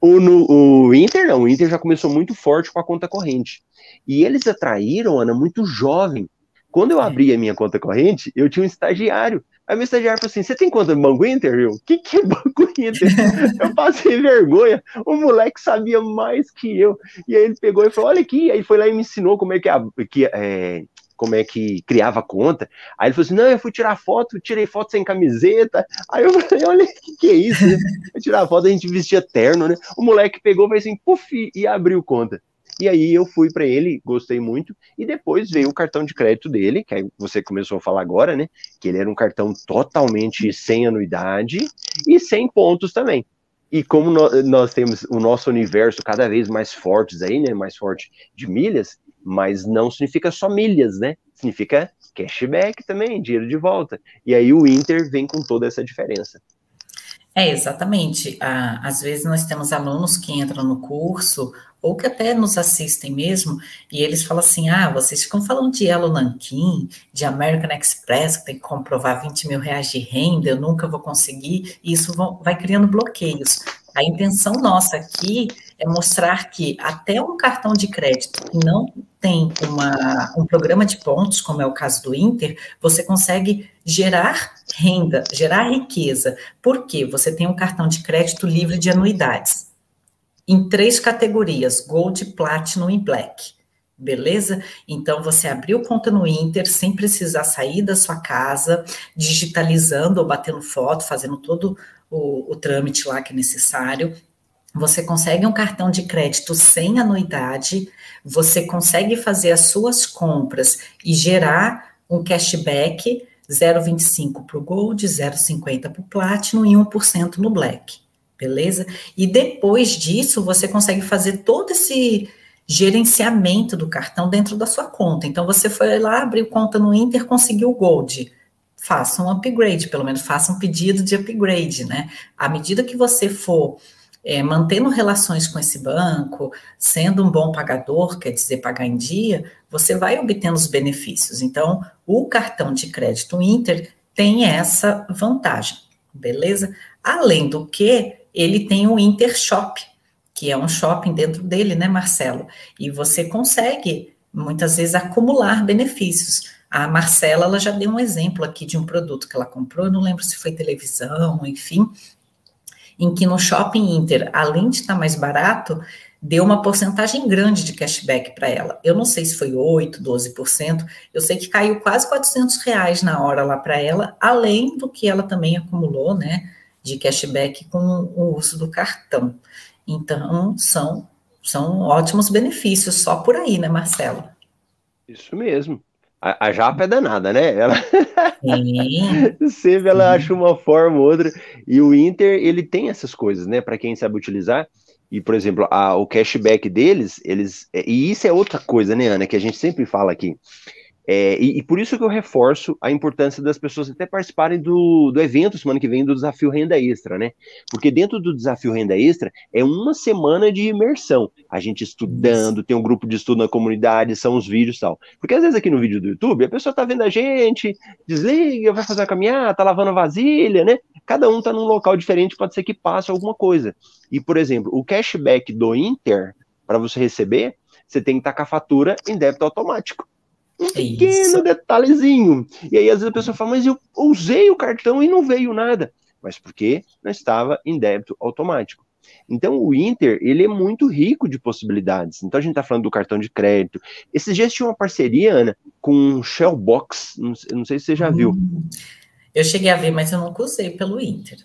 O, no, o Inter não, o Inter já começou muito forte com a conta corrente. E eles atraíram, Ana, muito jovem. Quando eu abri a minha conta corrente, eu tinha um estagiário Aí meu estagiário falou assim: você tem conta no Banco Inter? O que, que é Banco Inter? eu passei vergonha. O moleque sabia mais que eu. E aí ele pegou e falou: olha aqui. Aí foi lá e me ensinou como é que, a, que é, como é que criava conta. Aí ele falou assim: não, eu fui tirar foto, tirei foto sem camiseta. Aí eu falei: olha, que, que é isso? Né? Tirar foto, a gente vestia terno, né? O moleque pegou, fez assim, puf, e abriu conta. E aí eu fui para ele, gostei muito, e depois veio o cartão de crédito dele, que você começou a falar agora, né? Que ele era um cartão totalmente sem anuidade e sem pontos também. E como nós temos o nosso universo cada vez mais fortes aí, né? Mais forte de milhas, mas não significa só milhas, né? Significa cashback também, dinheiro de volta. E aí o Inter vem com toda essa diferença. É, exatamente. Ah, às vezes nós temos alunos que entram no curso ou que até nos assistem mesmo, e eles falam assim: ah, vocês ficam falando de Elo Nankin, de American Express, que tem que comprovar 20 mil reais de renda, eu nunca vou conseguir, e isso vai criando bloqueios. A intenção nossa aqui é mostrar que até um cartão de crédito que não tem uma, um programa de pontos, como é o caso do Inter, você consegue gerar renda, gerar riqueza. Por quê? Você tem um cartão de crédito livre de anuidades. Em três categorias: Gold, Platinum e Black. Beleza? Então você abriu conta no Inter sem precisar sair da sua casa, digitalizando ou batendo foto, fazendo todo o, o trâmite lá que é necessário você consegue um cartão de crédito sem anuidade, você consegue fazer as suas compras e gerar um cashback 0,25 para o Gold, 0,50 para o Platinum e 1% no Black, beleza? E depois disso, você consegue fazer todo esse gerenciamento do cartão dentro da sua conta. Então, você foi lá, abriu conta no Inter, conseguiu o Gold. Faça um upgrade, pelo menos faça um pedido de upgrade, né? À medida que você for é, mantendo relações com esse banco, sendo um bom pagador, quer dizer, pagar em dia, você vai obtendo os benefícios. Então, o cartão de crédito Inter tem essa vantagem, beleza? Além do que, ele tem o Inter Shop, que é um shopping dentro dele, né, Marcelo? E você consegue, muitas vezes, acumular benefícios. A Marcela, ela já deu um exemplo aqui de um produto que ela comprou, não lembro se foi televisão, enfim, em que no Shopping Inter, além de estar mais barato, deu uma porcentagem grande de cashback para ela. Eu não sei se foi 8%, 12%, eu sei que caiu quase 400 reais na hora lá para ela, além do que ela também acumulou, né, de cashback com o uso do cartão. Então, são, são ótimos benefícios, só por aí, né, Marcelo? Isso mesmo. A, a Japa é danada, né? Ela sempre ela acha uma forma ou outra. E o Inter, ele tem essas coisas, né? Para quem sabe utilizar. E, por exemplo, a, o cashback deles, eles. E isso é outra coisa, né, Ana, que a gente sempre fala aqui. É, e, e, por isso que eu reforço a importância das pessoas até participarem do, do evento semana que vem do Desafio Renda Extra, né? Porque dentro do Desafio Renda Extra é uma semana de imersão. A gente estudando, tem um grupo de estudo na comunidade, são os vídeos e tal. Porque às vezes aqui no vídeo do YouTube a pessoa tá vendo a gente, desliga, vai fazer a caminhada, tá lavando vasilha, né? Cada um tá num local diferente, pode ser que passe alguma coisa. E, por exemplo, o cashback do Inter, para você receber, você tem que estar com a fatura em débito automático. Um pequeno Isso. detalhezinho. E aí, às vezes, a pessoa fala, mas eu usei o cartão e não veio nada. Mas porque não estava em débito automático. Então, o Inter, ele é muito rico de possibilidades. Então, a gente está falando do cartão de crédito. Esses dias tinha uma parceria, Ana, com Shellbox. Não, não sei se você já viu. Hum, eu cheguei a ver, mas eu nunca usei pelo Inter.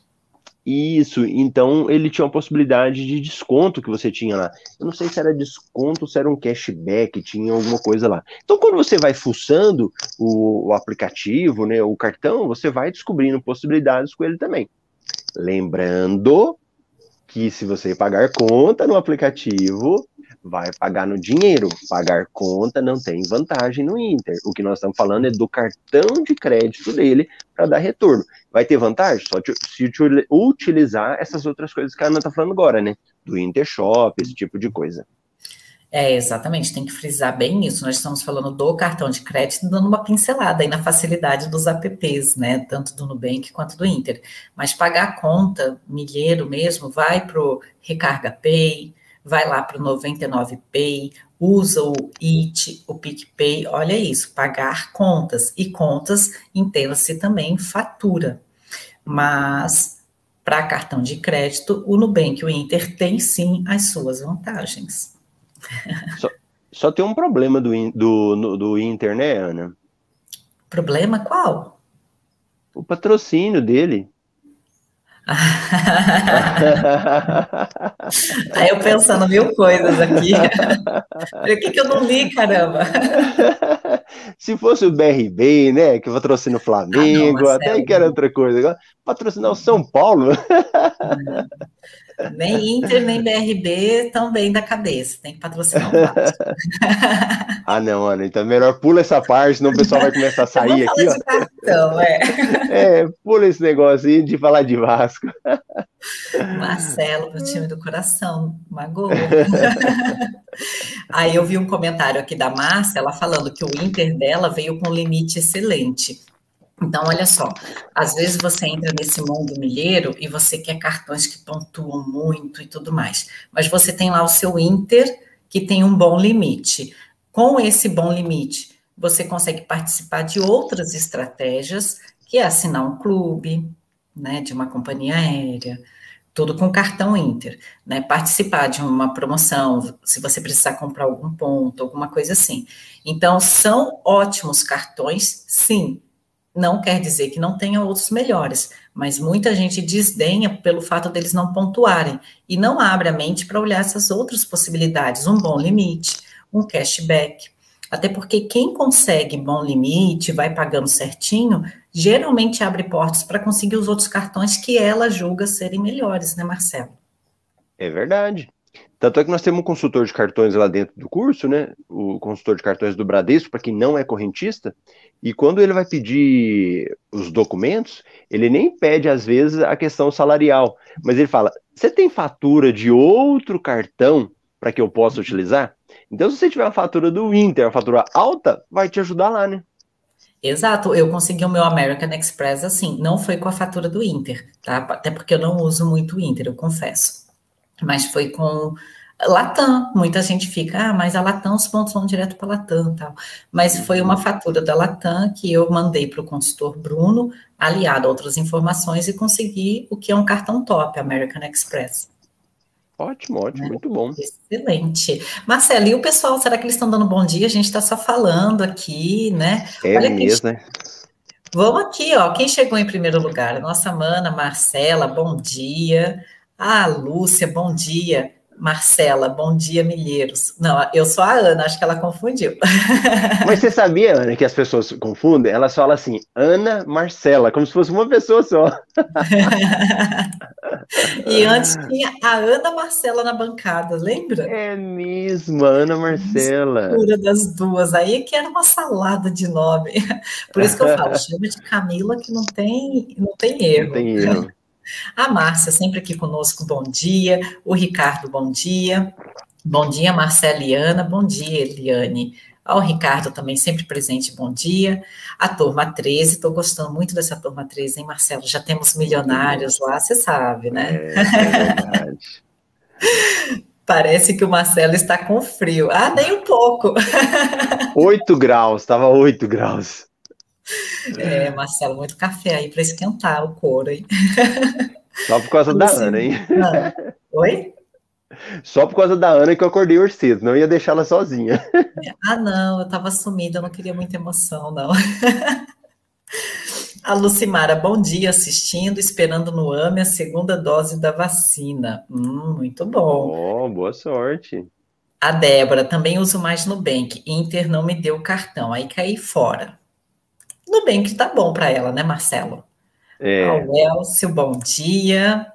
Isso, então ele tinha uma possibilidade de desconto que você tinha lá. Eu não sei se era desconto, se era um cashback, tinha alguma coisa lá. Então, quando você vai fuçando o, o aplicativo, né, o cartão, você vai descobrindo possibilidades com ele também. Lembrando que se você pagar conta no aplicativo, vai pagar no dinheiro. Pagar conta não tem vantagem no Inter. O que nós estamos falando é do cartão de crédito dele para dar retorno. Vai ter vantagem só se utilizar essas outras coisas que a Ana está falando agora, né? Do Inter Shop, esse tipo de coisa. É, exatamente, tem que frisar bem isso. Nós estamos falando do cartão de crédito, dando uma pincelada aí na facilidade dos apps, né? Tanto do Nubank quanto do Inter. Mas pagar a conta, milheiro mesmo, vai para o Recarga Pay, vai lá para o 99Pay, usa o IT, o PicPay, olha isso, pagar contas. E contas, entenda-se também fatura. Mas para cartão de crédito, o Nubank e o Inter têm sim as suas vantagens. Só, só tem um problema do, do, do Inter, né, Ana? Problema qual? O patrocínio dele. Aí eu pensando mil coisas aqui. o que, que eu não li, caramba? Se fosse o BRB, né? Que patrocina o Flamengo, ah, não, até que era outra coisa. Patrocinar o São Paulo. Nem Inter, nem BRB estão bem da cabeça. Tem que patrocinar o Vasco. ah, não, Ana. Então melhor pula essa parte, senão o pessoal vai começar a sair aqui, ó. Cartão, é. é, pula esse negócio aí de falar de Vasco. Marcelo, meu time do coração, magoou. aí eu vi um comentário aqui da Márcia, ela falando que o Inter dela veio com limite excelente. Então, olha só, às vezes você entra nesse mundo milheiro e você quer cartões que pontuam muito e tudo mais, mas você tem lá o seu Inter, que tem um bom limite. Com esse bom limite, você consegue participar de outras estratégias, que é assinar um clube, né, de uma companhia aérea, tudo com cartão Inter, né? Participar de uma promoção, se você precisar comprar algum ponto, alguma coisa assim. Então, são ótimos cartões, sim. Não quer dizer que não tenha outros melhores, mas muita gente desdenha pelo fato deles não pontuarem e não abre a mente para olhar essas outras possibilidades, um bom limite, um cashback. Até porque quem consegue bom limite, vai pagando certinho, geralmente abre portas para conseguir os outros cartões que ela julga serem melhores, né, Marcelo? É verdade. Tanto é que nós temos um consultor de cartões lá dentro do curso, né? O consultor de cartões do Bradesco, para quem não é correntista, e quando ele vai pedir os documentos, ele nem pede, às vezes, a questão salarial, mas ele fala: você tem fatura de outro cartão para que eu possa utilizar? Então, se você tiver uma fatura do Inter, uma fatura alta, vai te ajudar lá, né? Exato, eu consegui o meu American Express assim, não foi com a fatura do Inter, tá? Até porque eu não uso muito o Inter, eu confesso. Mas foi com Latam, muita gente fica, ah, mas a Latam, os pontos vão direto para a Latam tal. Mas foi uma fatura da Latam que eu mandei para o consultor Bruno, aliado a outras informações, e consegui o que é um cartão top, American Express. Ótimo, ótimo, né? muito bom. Excelente. Marcelo, e o pessoal, será que eles estão dando bom dia? A gente está só falando aqui, né? É Olha mesmo, né? Vamos aqui, ó. Quem chegou em primeiro lugar? Nossa mana Marcela, bom dia. Ah, Lúcia, bom dia. Marcela, bom dia, Milheiros. Não, eu sou a Ana, acho que ela confundiu. Mas você sabia, Ana, que as pessoas confundem? Elas falam assim, Ana Marcela, como se fosse uma pessoa só. e antes tinha a Ana Marcela na bancada, lembra? É mesmo, a Ana Marcela. Mistura das duas, aí que era uma salada de nome. Por isso que eu falo, chama de Camila que não tem, não tem erro. Não tem erro. A Márcia, sempre aqui conosco, bom dia. O Ricardo, bom dia. Bom dia, Marcela Eliana. Bom dia, Eliane. Ao Ricardo também, sempre presente, bom dia. A turma 13, estou gostando muito dessa turma 13, hein, Marcelo? Já temos milionários lá, você sabe, né? É, é verdade. Parece que o Marcelo está com frio. Ah, nem um pouco. 8 graus, estava 8 graus. É, Marcelo, muito café aí para esquentar o couro, hein? Só por causa da Ana, hein? Oi? Só por causa da Ana que eu acordei hoje cedo, não ia deixar ela sozinha. Ah, não, eu estava sumida, eu não queria muita emoção, não. A Lucimara, bom dia, assistindo, esperando no AME a segunda dose da vacina. Hum, muito bom. Oh, boa sorte. A Débora, também uso mais Nubank. Inter não me deu cartão, aí caí fora. Nubank tá bom para ela, né, Marcelo? É. Ao Elcio, bom dia.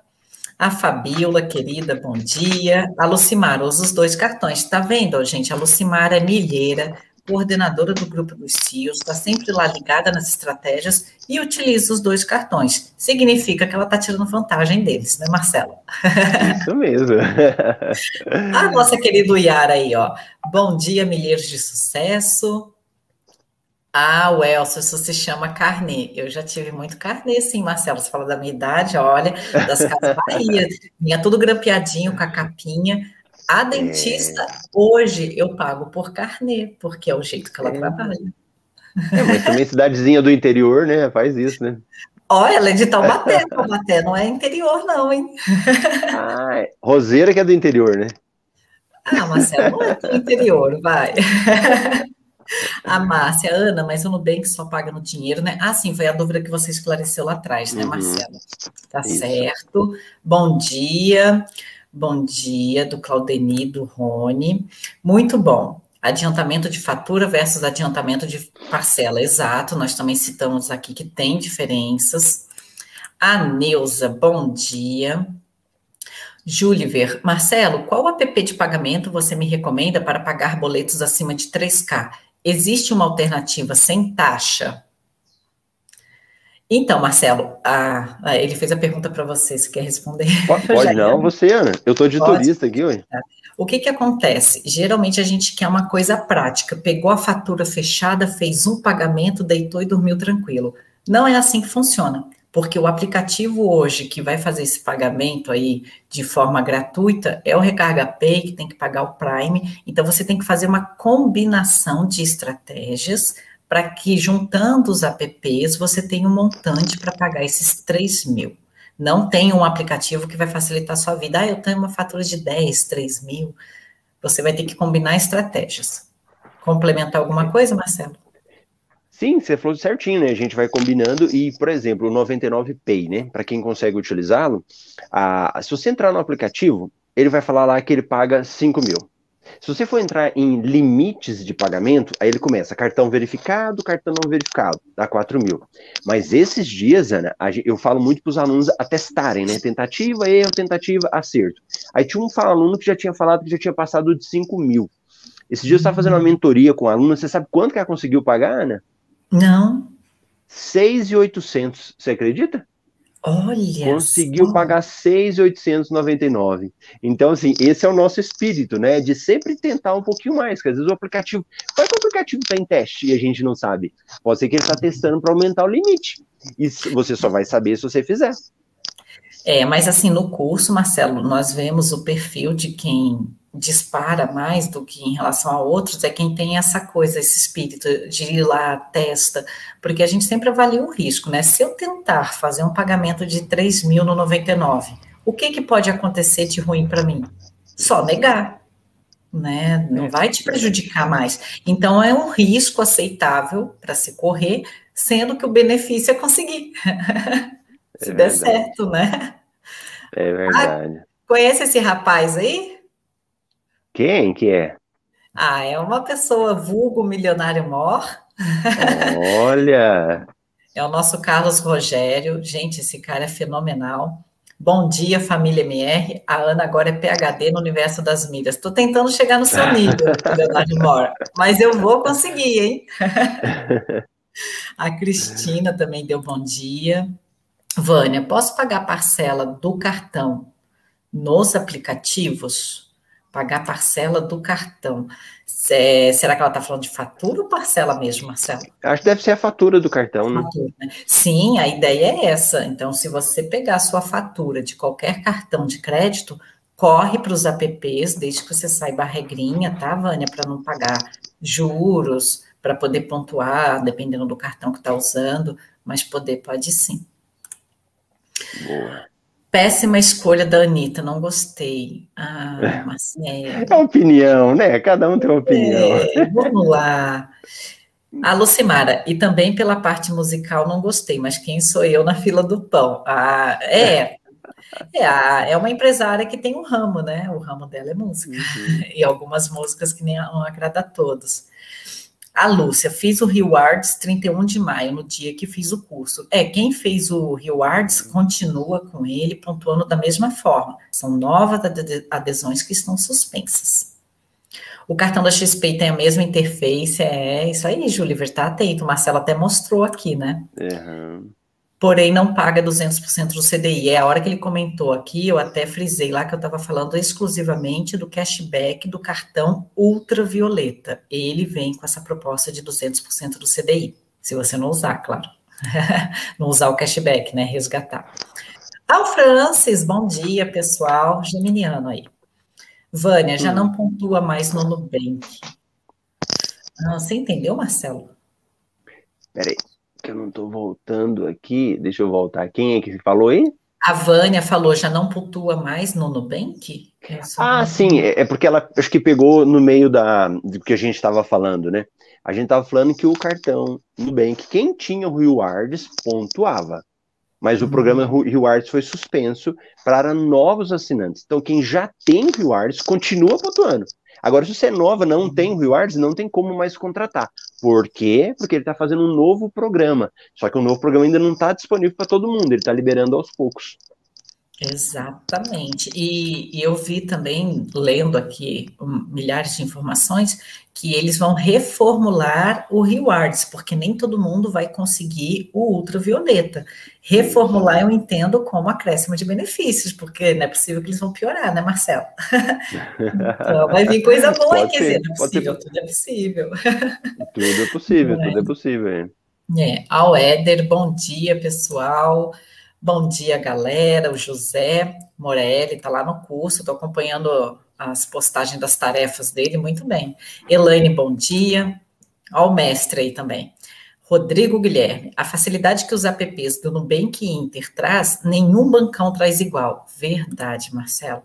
A Fabiola, querida, bom dia. A Lucimar, usa os dois cartões. Tá vendo, gente? A Lucimar é milheira, coordenadora do grupo dos CIOs, está sempre lá ligada nas estratégias e utiliza os dois cartões. Significa que ela está tirando vantagem deles, né, Marcelo? Isso mesmo. a nossa querida Yara aí, ó. Bom dia, milheiros de sucesso. Ah, o Elcio, isso se chama carnê. Eu já tive muito carnê, sim, Marcelo. Você fala da minha idade, olha, das Casas Bahia. Vinha tudo grampeadinho com a capinha. A dentista, é... hoje, eu pago por carnê, porque é o jeito que ela é... trabalha. É, mas também cidadezinha do interior, né? Faz isso, né? Olha, ela é de Taubaté, Taubaté não é interior, não, hein? Ah, Roseira que é do interior, né? Ah, Marcelo, não é do interior, vai. A Márcia, Ana, mas o Nubank só paga no dinheiro, né? Ah, sim, foi a dúvida que você esclareceu lá atrás, né, uhum. Marcela? Tá Isso. certo. Bom dia. Bom dia, do Claudeni, do Rony. Muito bom. Adiantamento de fatura versus adiantamento de parcela. Exato, nós também citamos aqui que tem diferenças. A Neuza, bom dia. Juliver, Marcelo, qual app de pagamento você me recomenda para pagar boletos acima de 3K? Existe uma alternativa sem taxa? Então, Marcelo, a, a, ele fez a pergunta para você, você quer responder? Pode, pode não, você, Ana. Eu estou de pode. turista aqui, ué. O que que acontece? Geralmente a gente quer uma coisa prática. Pegou a fatura fechada, fez um pagamento, deitou e dormiu tranquilo. Não é assim que funciona, porque o aplicativo hoje que vai fazer esse pagamento aí de forma gratuita é o Recarga Pay, que tem que pagar o Prime. Então, você tem que fazer uma combinação de estratégias para que, juntando os apps, você tenha um montante para pagar esses 3 mil. Não tem um aplicativo que vai facilitar a sua vida. Ah, eu tenho uma fatura de 10, 3 mil. Você vai ter que combinar estratégias. Complementar alguma coisa, Marcelo? Sim, você falou certinho, né? A gente vai combinando e, por exemplo, o 99 Pay, né? Para quem consegue utilizá-lo, se você entrar no aplicativo, ele vai falar lá que ele paga 5 mil. Se você for entrar em limites de pagamento, aí ele começa cartão verificado, cartão não verificado, dá 4 mil. Mas esses dias, Ana, eu falo muito para os alunos a testarem, né? Tentativa, erro, tentativa, acerto. Aí tinha um aluno que já tinha falado que já tinha passado de 5 mil. Esse dia eu estava fazendo uma mentoria com a aluna, você sabe quanto que ela conseguiu pagar, Ana? Não. 6,800, você acredita? Olha. Conseguiu só. pagar 6,899. Então, assim, esse é o nosso espírito, né? De sempre tentar um pouquinho mais, que às vezes o aplicativo. Qual é que o aplicativo está em teste e a gente não sabe? Pode ser que ele está testando para aumentar o limite. E você só vai saber se você fizer. É, mas assim, no curso, Marcelo, nós vemos o perfil de quem dispara mais do que em relação a outros é quem tem essa coisa, esse espírito de ir lá, testa, porque a gente sempre avalia o risco, né? Se eu tentar fazer um pagamento de 3 mil no 99, o que, que pode acontecer de ruim para mim? Só negar, né? Não vai te prejudicar mais. Então é um risco aceitável para se correr, sendo que o benefício é conseguir. se é der certo, né? É verdade. Ah, conhece esse rapaz aí? Quem que é? Ah, é uma pessoa vulgo milionário mor. Olha! é o nosso Carlos Rogério. Gente, esse cara é fenomenal. Bom dia, família MR. A Ana agora é PHD no universo das mídias. Estou tentando chegar no seu nível, Leonardo Mor, mas eu vou conseguir, hein? A Cristina também deu bom dia. Vânia, posso pagar parcela do cartão nos aplicativos? pagar parcela do cartão. É, será que ela está falando de fatura ou parcela mesmo, Marcelo? Acho que deve ser a fatura do cartão, né? Fatura, né? Sim, a ideia é essa. Então, se você pegar a sua fatura de qualquer cartão de crédito, corre para os apps, desde que você saiba a regrinha, tá, Vânia, para não pagar juros, para poder pontuar, dependendo do cartão que está usando, mas poder pode sim. Boa. Péssima escolha da Anitta, não gostei. Ah, Marcelo. É opinião, né? Cada um tem uma opinião. É, vamos lá. A Lucimara, e também pela parte musical não gostei, mas quem sou eu na fila do pão? Ah, é, é, a, é uma empresária que tem um ramo, né? O ramo dela é música. Uhum. E algumas músicas que nem não agrada a todos. A Lúcia, fiz o Rewards 31 de maio, no dia que fiz o curso. É, quem fez o Rewards continua com ele, pontuando da mesma forma. São novas adesões que estão suspensas. O cartão da XP tem a mesma interface, é isso aí, Júlio, tá atento. O Marcelo até mostrou aqui, né? Uhum porém não paga 200% do CDI. É a hora que ele comentou aqui, eu até frisei lá que eu estava falando exclusivamente do cashback do cartão ultravioleta. Ele vem com essa proposta de 200% do CDI, se você não usar, claro. não usar o cashback, né? Resgatar. Ao Francis, bom dia, pessoal. Geminiano aí. Vânia, já não pontua mais no Nubank. Ah, você entendeu, Marcelo? Peraí que eu não estou voltando aqui. Deixa eu voltar. Quem é que falou aí? A Vânia falou, já não pontua mais no Nubank? Ah, sim, é, é porque ela acho que pegou no meio da, do que a gente estava falando, né? A gente estava falando que o cartão Nubank, quem tinha o Rewards, pontuava. Mas o programa uhum. Rewards foi suspenso para novos assinantes. Então, quem já tem Rewards continua pontuando. Agora, se você é nova, não tem o Rewards, não tem como mais contratar. Por quê? Porque ele está fazendo um novo programa. Só que o novo programa ainda não está disponível para todo mundo, ele está liberando aos poucos. Exatamente. E, e, eu vi também, lendo aqui um, milhares de informações, que eles vão reformular o Rewards, porque nem todo mundo vai conseguir o ultravioleta. Reformular eu entendo como acréscimo de benefícios, porque não é possível que eles vão piorar, né, Marcelo? então, vai vir coisa boa, quer dizer, não é possível, tudo é possível. Tudo é possível, tudo é possível. É, ao Éder, bom dia, pessoal. Bom dia, galera. O José Morelli está lá no curso, estou acompanhando as postagens das tarefas dele, muito bem. Elaine, bom dia. Ao mestre aí também. Rodrigo Guilherme, a facilidade que os apps do Nubank Inter traz, nenhum bancão traz igual. Verdade, Marcelo.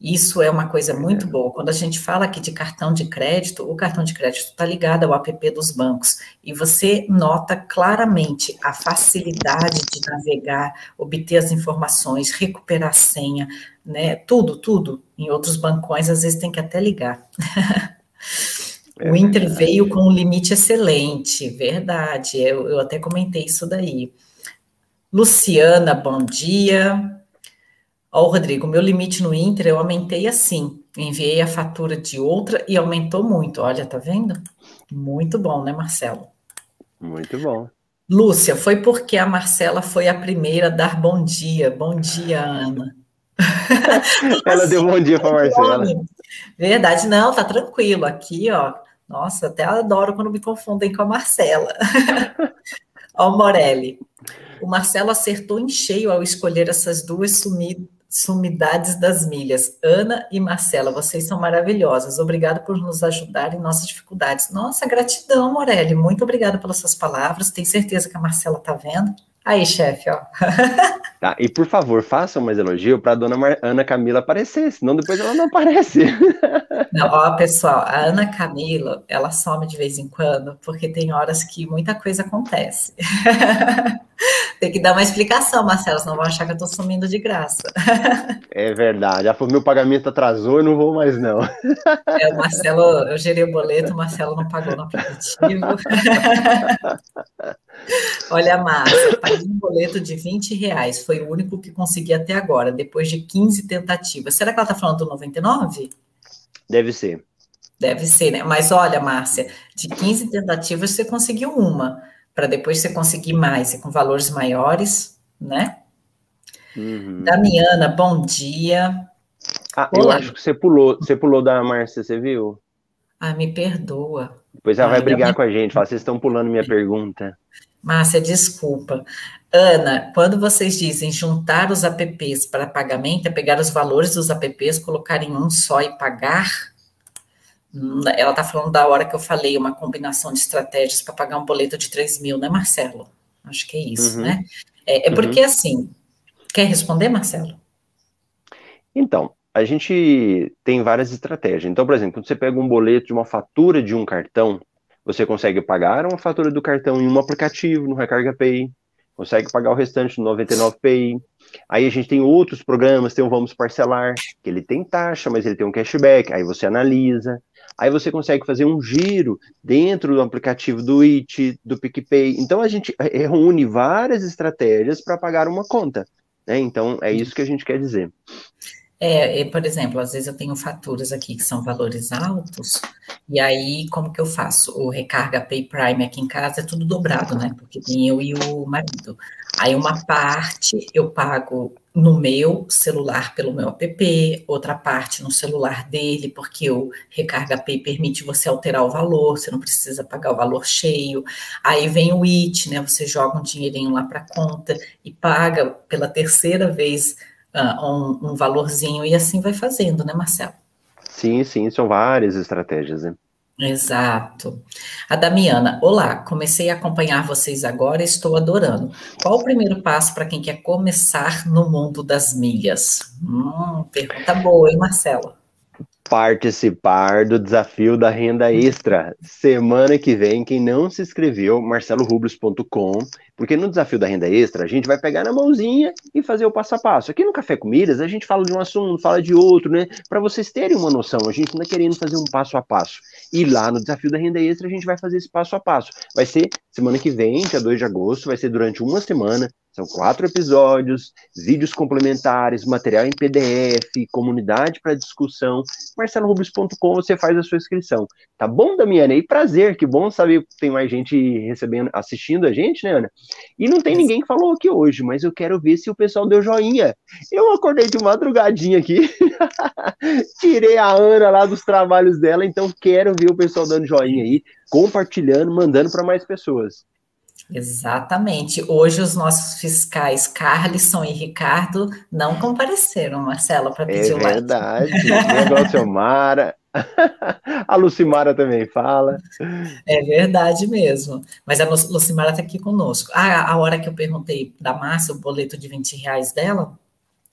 Isso é uma coisa muito é. boa. Quando a gente fala aqui de cartão de crédito, o cartão de crédito está ligado ao app dos bancos e você nota claramente a facilidade de navegar, obter as informações, recuperar a senha, né? Tudo, tudo. Em outros bancões, às vezes tem que até ligar. É o Inter veio com um limite excelente, verdade. Eu, eu até comentei isso daí. Luciana, bom dia. Ó, Rodrigo, meu limite no Inter eu aumentei assim. Enviei a fatura de outra e aumentou muito. Olha, tá vendo? Muito bom, né, Marcelo? Muito bom. Lúcia, foi porque a Marcela foi a primeira a dar bom dia. Bom dia, Ana. Ela deu bom dia para Marcela. Verdade, não, tá tranquilo. Aqui, ó. Nossa, até adoro quando me confundem com a Marcela. ó, Morelli. O Marcelo acertou em cheio ao escolher essas duas sumidas Sumidades das Milhas. Ana e Marcela, vocês são maravilhosas. Obrigado por nos ajudar em nossas dificuldades. Nossa, gratidão, Morelli. Muito obrigada pelas suas palavras. Tenho certeza que a Marcela está vendo. Aí, chefe, ó. Tá, e por favor, façam mais elogio para a dona Mar Ana Camila aparecer, senão depois ela não aparece. Não, ó, pessoal, a Ana Camila, ela some de vez em quando, porque tem horas que muita coisa acontece. Tem que dar uma explicação, Marcelo, senão vão achar que eu estou sumindo de graça. É verdade. Já falou, meu pagamento atrasou, eu não vou mais, não. É, o Marcelo, eu gerei o boleto, o Marcelo não pagou no aplicativo. Olha, Márcia, paguei um boleto de 20 reais. Foi o único que consegui até agora, depois de 15 tentativas. Será que ela está falando do 99? Deve ser. Deve ser, né? Mas olha, Márcia, de 15 tentativas você conseguiu uma para depois você conseguir mais e com valores maiores, né? Uhum. Damiana, bom dia. Ah, Olá. eu acho que você pulou, você pulou da Márcia, você viu? Ah, me perdoa. Depois ela ah, vai brigar com a gente, fala, vocês estão pulando minha pergunta. Márcia, desculpa. Ana, quando vocês dizem juntar os apps para pagamento, é pegar os valores dos apps, colocar em um só e pagar? Ela está falando da hora que eu falei, uma combinação de estratégias para pagar um boleto de 3 mil, né, Marcelo? Acho que é isso, uhum. né? É, é porque, uhum. assim, quer responder, Marcelo? Então, a gente tem várias estratégias. Então, por exemplo, quando você pega um boleto de uma fatura de um cartão, você consegue pagar uma fatura do cartão em um aplicativo, no Recarga Pay, consegue pagar o restante no 99 Pay. Aí a gente tem outros programas, tem o Vamos Parcelar, que ele tem taxa, mas ele tem um cashback, aí você analisa. Aí você consegue fazer um giro dentro do aplicativo do IT, do PicPay. Então a gente reúne várias estratégias para pagar uma conta. Né? Então é isso que a gente quer dizer. É, por exemplo, às vezes eu tenho faturas aqui que são valores altos, e aí como que eu faço? O recarga Pay Prime aqui em casa é tudo dobrado, né? Porque tem eu e o marido. Aí uma parte eu pago no meu celular pelo meu app, outra parte no celular dele, porque o Recarga Pay permite você alterar o valor, você não precisa pagar o valor cheio. Aí vem o IT, né? Você joga um dinheirinho lá para conta e paga pela terceira vez uh, um, um valorzinho e assim vai fazendo, né, Marcelo? Sim, sim, são várias estratégias, né? Exato. A Damiana, olá, comecei a acompanhar vocês agora e estou adorando. Qual o primeiro passo para quem quer começar no mundo das milhas? Hum, pergunta boa, hein, Marcelo? Participar do desafio da renda extra. Semana que vem, quem não se inscreveu, marcelorubles.com, porque no desafio da renda extra a gente vai pegar na mãozinha e fazer o passo a passo. Aqui no Café com Milhas a gente fala de um assunto, fala de outro, né? Para vocês terem uma noção, a gente não é querendo fazer um passo a passo. E lá no desafio da renda extra a gente vai fazer esse passo a passo. Vai ser semana que vem, dia 2 de agosto, vai ser durante uma semana. São quatro episódios, vídeos complementares, material em PDF, comunidade para discussão. MarceloRubens.com você faz a sua inscrição. Tá bom, Damiana? E prazer, que bom saber que tem mais gente recebendo, assistindo a gente, né, Ana? E não tem ninguém que falou aqui hoje, mas eu quero ver se o pessoal deu joinha. Eu acordei de madrugadinha aqui, tirei a Ana lá dos trabalhos dela, então quero ver o pessoal dando joinha aí, compartilhando, mandando para mais pessoas. Exatamente. Hoje os nossos fiscais Carlisson e Ricardo não compareceram, Marcelo, para pedir é o verdade. Negócio Mara. A Lucimara também fala. É verdade mesmo. Mas a Lucimara está aqui conosco. Ah, a hora que eu perguntei da Márcia, o boleto de 20 reais dela,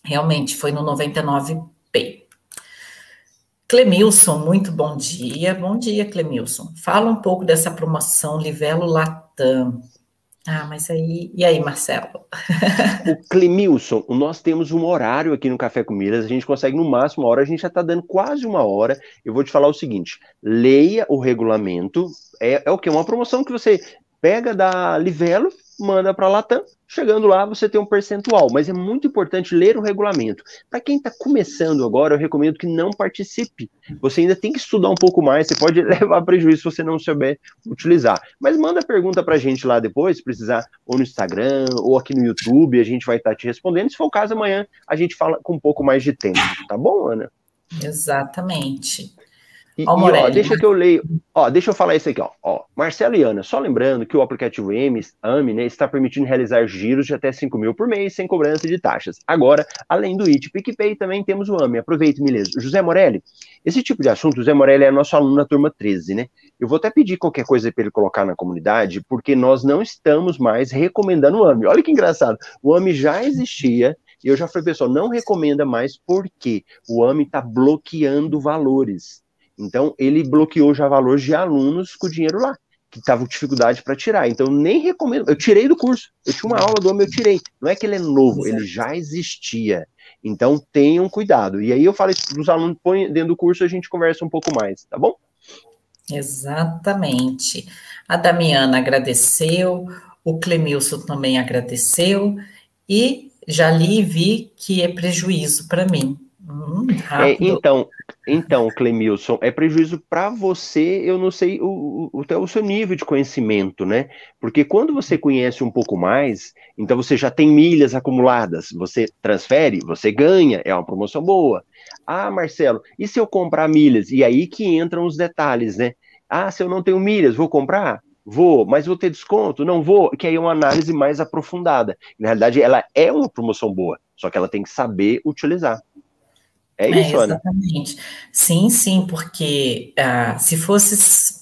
realmente foi no 99P. Clemilson, muito bom dia. Bom dia, Clemilson. Fala um pouco dessa promoção Livelo Latam. Ah, mas aí. E aí, Marcelo? o Clemilson, nós temos um horário aqui no Café com Milhas, a gente consegue no máximo uma hora, a gente já está dando quase uma hora. Eu vou te falar o seguinte: leia o regulamento. É, é o que? Uma promoção que você pega da Livelo, manda para a Latam, chegando lá você tem um percentual, mas é muito importante ler o regulamento. Para quem está começando agora, eu recomendo que não participe. Você ainda tem que estudar um pouco mais, você pode levar prejuízo se você não souber utilizar. Mas manda pergunta para a gente lá depois, se precisar, ou no Instagram, ou aqui no YouTube, a gente vai estar tá te respondendo. Se for o caso, amanhã a gente fala com um pouco mais de tempo, tá bom, Ana? Exatamente. E, e ó, deixa que eu leio. Ó, deixa eu falar isso aqui, ó. ó. Marcelo e Ana, só lembrando que o aplicativo AMI, AMI né, está permitindo realizar giros de até 5 mil por mês, sem cobrança de taxas. Agora, além do IT PicPay, também temos o AMI. Aproveite, beleza. José Morelli, esse tipo de assunto, José Morelli é nosso aluno na turma 13, né? Eu vou até pedir qualquer coisa para ele colocar na comunidade, porque nós não estamos mais recomendando o AMI. Olha que engraçado. O AMI já existia, e eu já falei, pessoal, não recomenda mais porque o AMI está bloqueando valores. Então, ele bloqueou já valores de alunos com dinheiro lá, que estavam com dificuldade para tirar. Então, nem recomendo. Eu tirei do curso. Eu tinha uma aula do homem, eu tirei. Não é que ele é novo, ele já existia. Então, tenham cuidado. E aí eu para os alunos, põe dentro do curso, a gente conversa um pouco mais, tá bom? Exatamente. A Damiana agradeceu, o Clemilson também agradeceu, e já li e vi que é prejuízo para mim. Hum, é, então, então, Clemilson, é prejuízo para você, eu não sei o, o, o, seu nível de conhecimento, né? Porque quando você conhece um pouco mais, então você já tem milhas acumuladas, você transfere, você ganha, é uma promoção boa. Ah, Marcelo, e se eu comprar milhas? E aí que entram os detalhes, né? Ah, se eu não tenho milhas, vou comprar? Vou, mas vou ter desconto? Não vou, que aí é uma análise mais aprofundada. Na realidade, ela é uma promoção boa, só que ela tem que saber utilizar. É, é isso, é, exatamente. Ana? Sim, sim, porque uh, se fosse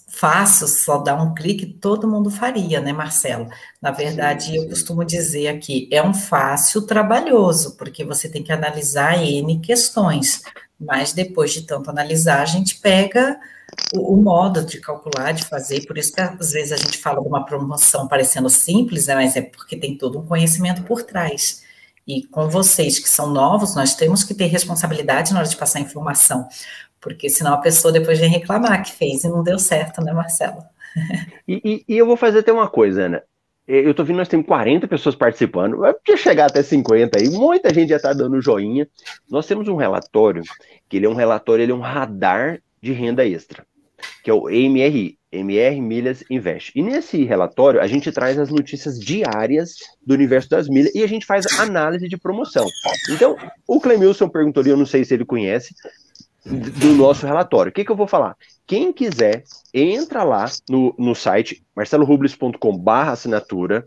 fácil só dar um clique, todo mundo faria, né, Marcelo? Na verdade, sim, sim. eu costumo dizer aqui, é um fácil trabalhoso, porque você tem que analisar N questões, mas depois de tanto analisar, a gente pega o, o, modo de calcular, de fazer, por isso que às vezes a gente fala de uma promoção parecendo simples, né, mas é porque tem todo um conhecimento por trás. E com vocês que são novos, nós temos que ter responsabilidade na hora de passar informação, porque senão a pessoa depois vem reclamar que fez e não deu certo, né, Marcelo? E, e, e eu vou fazer até uma coisa, Ana. Eu tô vendo, nós temos 40 pessoas participando, vai chegar até 50 aí, muita gente já tá dando joinha. Nós temos um relatório, que ele é um relatório, ele é um radar de renda extra, que é o MRI, MR Milhas Invest. E nesse relatório, a gente traz as notícias diárias do universo das milhas e a gente faz análise de promoção. Então, o Clemilson perguntou ali, eu não sei se ele conhece, do nosso relatório. O que, que eu vou falar? Quem quiser, entra lá no, no site marcelorubles.com/barra assinatura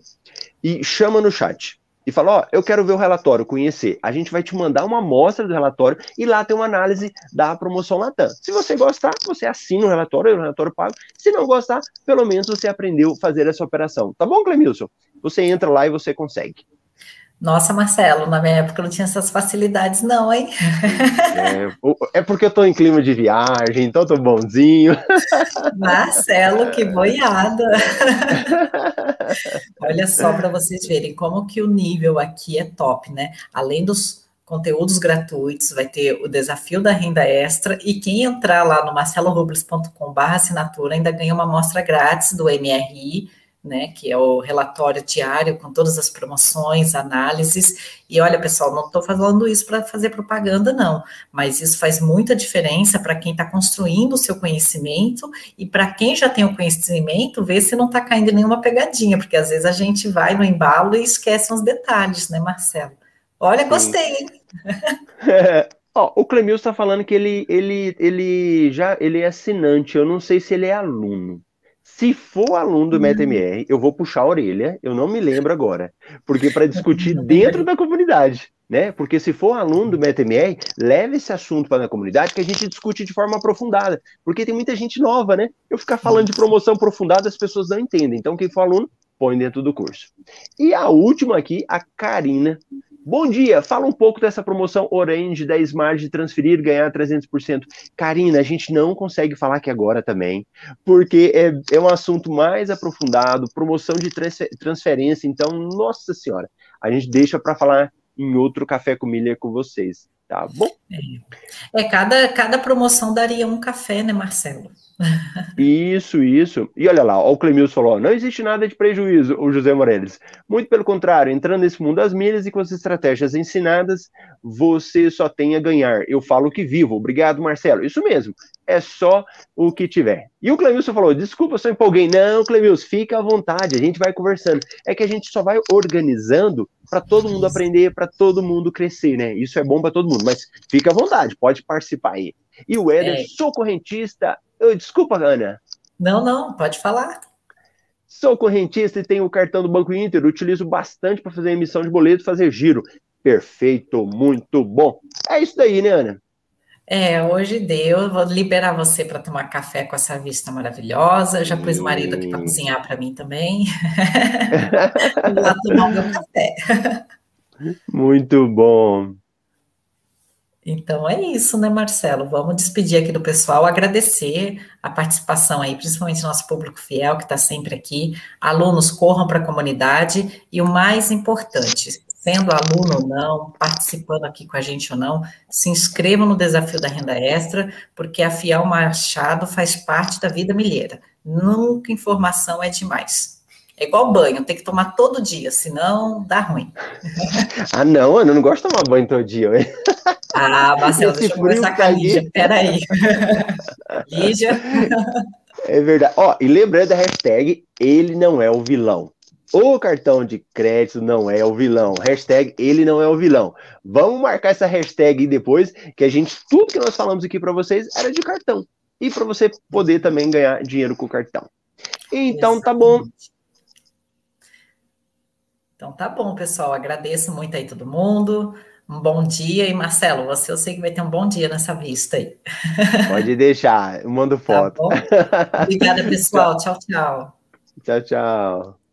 e chama no chat e fala: Ó, eu quero ver o relatório, conhecer. A gente vai te mandar uma amostra do relatório e lá tem uma análise da promoção Latam. Se você gostar, você assina o relatório, o relatório pago. Se não gostar, pelo menos você aprendeu a fazer essa operação. Tá bom, Clemilson? Você entra lá e você consegue. Nossa, Marcelo, na minha época não tinha essas facilidades, não, hein? É, é porque eu tô em clima de viagem, então tô bonzinho. Marcelo, que boiada! Olha só para vocês verem como que o nível aqui é top, né? Além dos conteúdos gratuitos, vai ter o desafio da renda extra e quem entrar lá no marcelorubles.com/barra assinatura ainda ganha uma amostra grátis do MRI né, que é o relatório diário com todas as promoções, análises. E olha, pessoal, não estou falando isso para fazer propaganda, não, mas isso faz muita diferença para quem está construindo o seu conhecimento e para quem já tem o conhecimento, ver se não está caindo nenhuma pegadinha, porque às vezes a gente vai no embalo e esquece uns detalhes, né, Marcelo? Olha, gostei, hein? É, ó, o Clemil está falando que ele, ele, ele já ele é assinante, eu não sei se ele é aluno. Se for aluno do MetaMR, eu vou puxar a orelha, eu não me lembro agora, porque para discutir dentro da comunidade, né? Porque se for aluno do MetaMR, leve esse assunto para a comunidade que a gente discute de forma aprofundada, porque tem muita gente nova, né? Eu ficar falando de promoção aprofundada, as pessoas não entendem. Então, quem for aluno, põe dentro do curso. E a última aqui, a Karina. Bom dia, fala um pouco dessa promoção Orange da Smart de transferir ganhar 300%. Karina, a gente não consegue falar aqui agora também, porque é, é um assunto mais aprofundado, promoção de transferência, então, nossa senhora, a gente deixa para falar em outro Café com Milha com vocês, tá bom? É, cada, cada promoção daria um café, né, Marcelo? Isso, isso. E olha lá, o Clemilson falou: não existe nada de prejuízo, o José Moreles. Muito pelo contrário, entrando nesse mundo das milhas e com as estratégias ensinadas, você só tem a ganhar. Eu falo que vivo. Obrigado, Marcelo. Isso mesmo. É só o que tiver. E o Clemilson falou: desculpa, só empolguei. Não, Clemilson, fica à vontade, a gente vai conversando. É que a gente só vai organizando para todo mundo aprender, para todo mundo crescer, né? Isso é bom para todo mundo, mas fica à vontade, pode participar aí. E o Éder, é. sou correntista. Eu, desculpa, Ana. Não, não, pode falar. Sou correntista e tenho o cartão do Banco Inter. Utilizo bastante para fazer emissão de boleto e fazer giro. Perfeito, muito bom. É isso daí, né, Ana? É, hoje deu. Vou liberar você para tomar café com essa vista maravilhosa. Já pus o marido aqui para cozinhar para mim também. Vou lá tomar meu café. Muito bom. Então é isso, né, Marcelo? Vamos despedir aqui do pessoal, agradecer a participação aí, principalmente nosso público fiel que está sempre aqui. Alunos corram para a comunidade e o mais importante, sendo aluno ou não, participando aqui com a gente ou não, se inscrevam no desafio da renda extra, porque a Fiel Machado faz parte da vida milheira. Nunca informação é demais. É igual banho, tem que tomar todo dia, senão dá ruim. ah, não, eu não gosto de tomar banho todo dia. Ah, Marcelo, deixa eu conversar com a Lígia, peraí. Lígia. É verdade. Ó, e lembrando da hashtag, ele não é o vilão. O cartão de crédito não é o vilão. Hashtag ele não é o vilão. Vamos marcar essa hashtag depois, que a gente, tudo que nós falamos aqui para vocês era de cartão. E para você poder também ganhar dinheiro com o cartão. Então tá bom. Então tá bom, pessoal. Agradeço muito aí todo mundo. Um bom dia. E Marcelo, você eu sei que vai ter um bom dia nessa vista aí. Pode deixar, eu mando tá foto. Tá Obrigada, pessoal. Tchau, tchau. Tchau, tchau.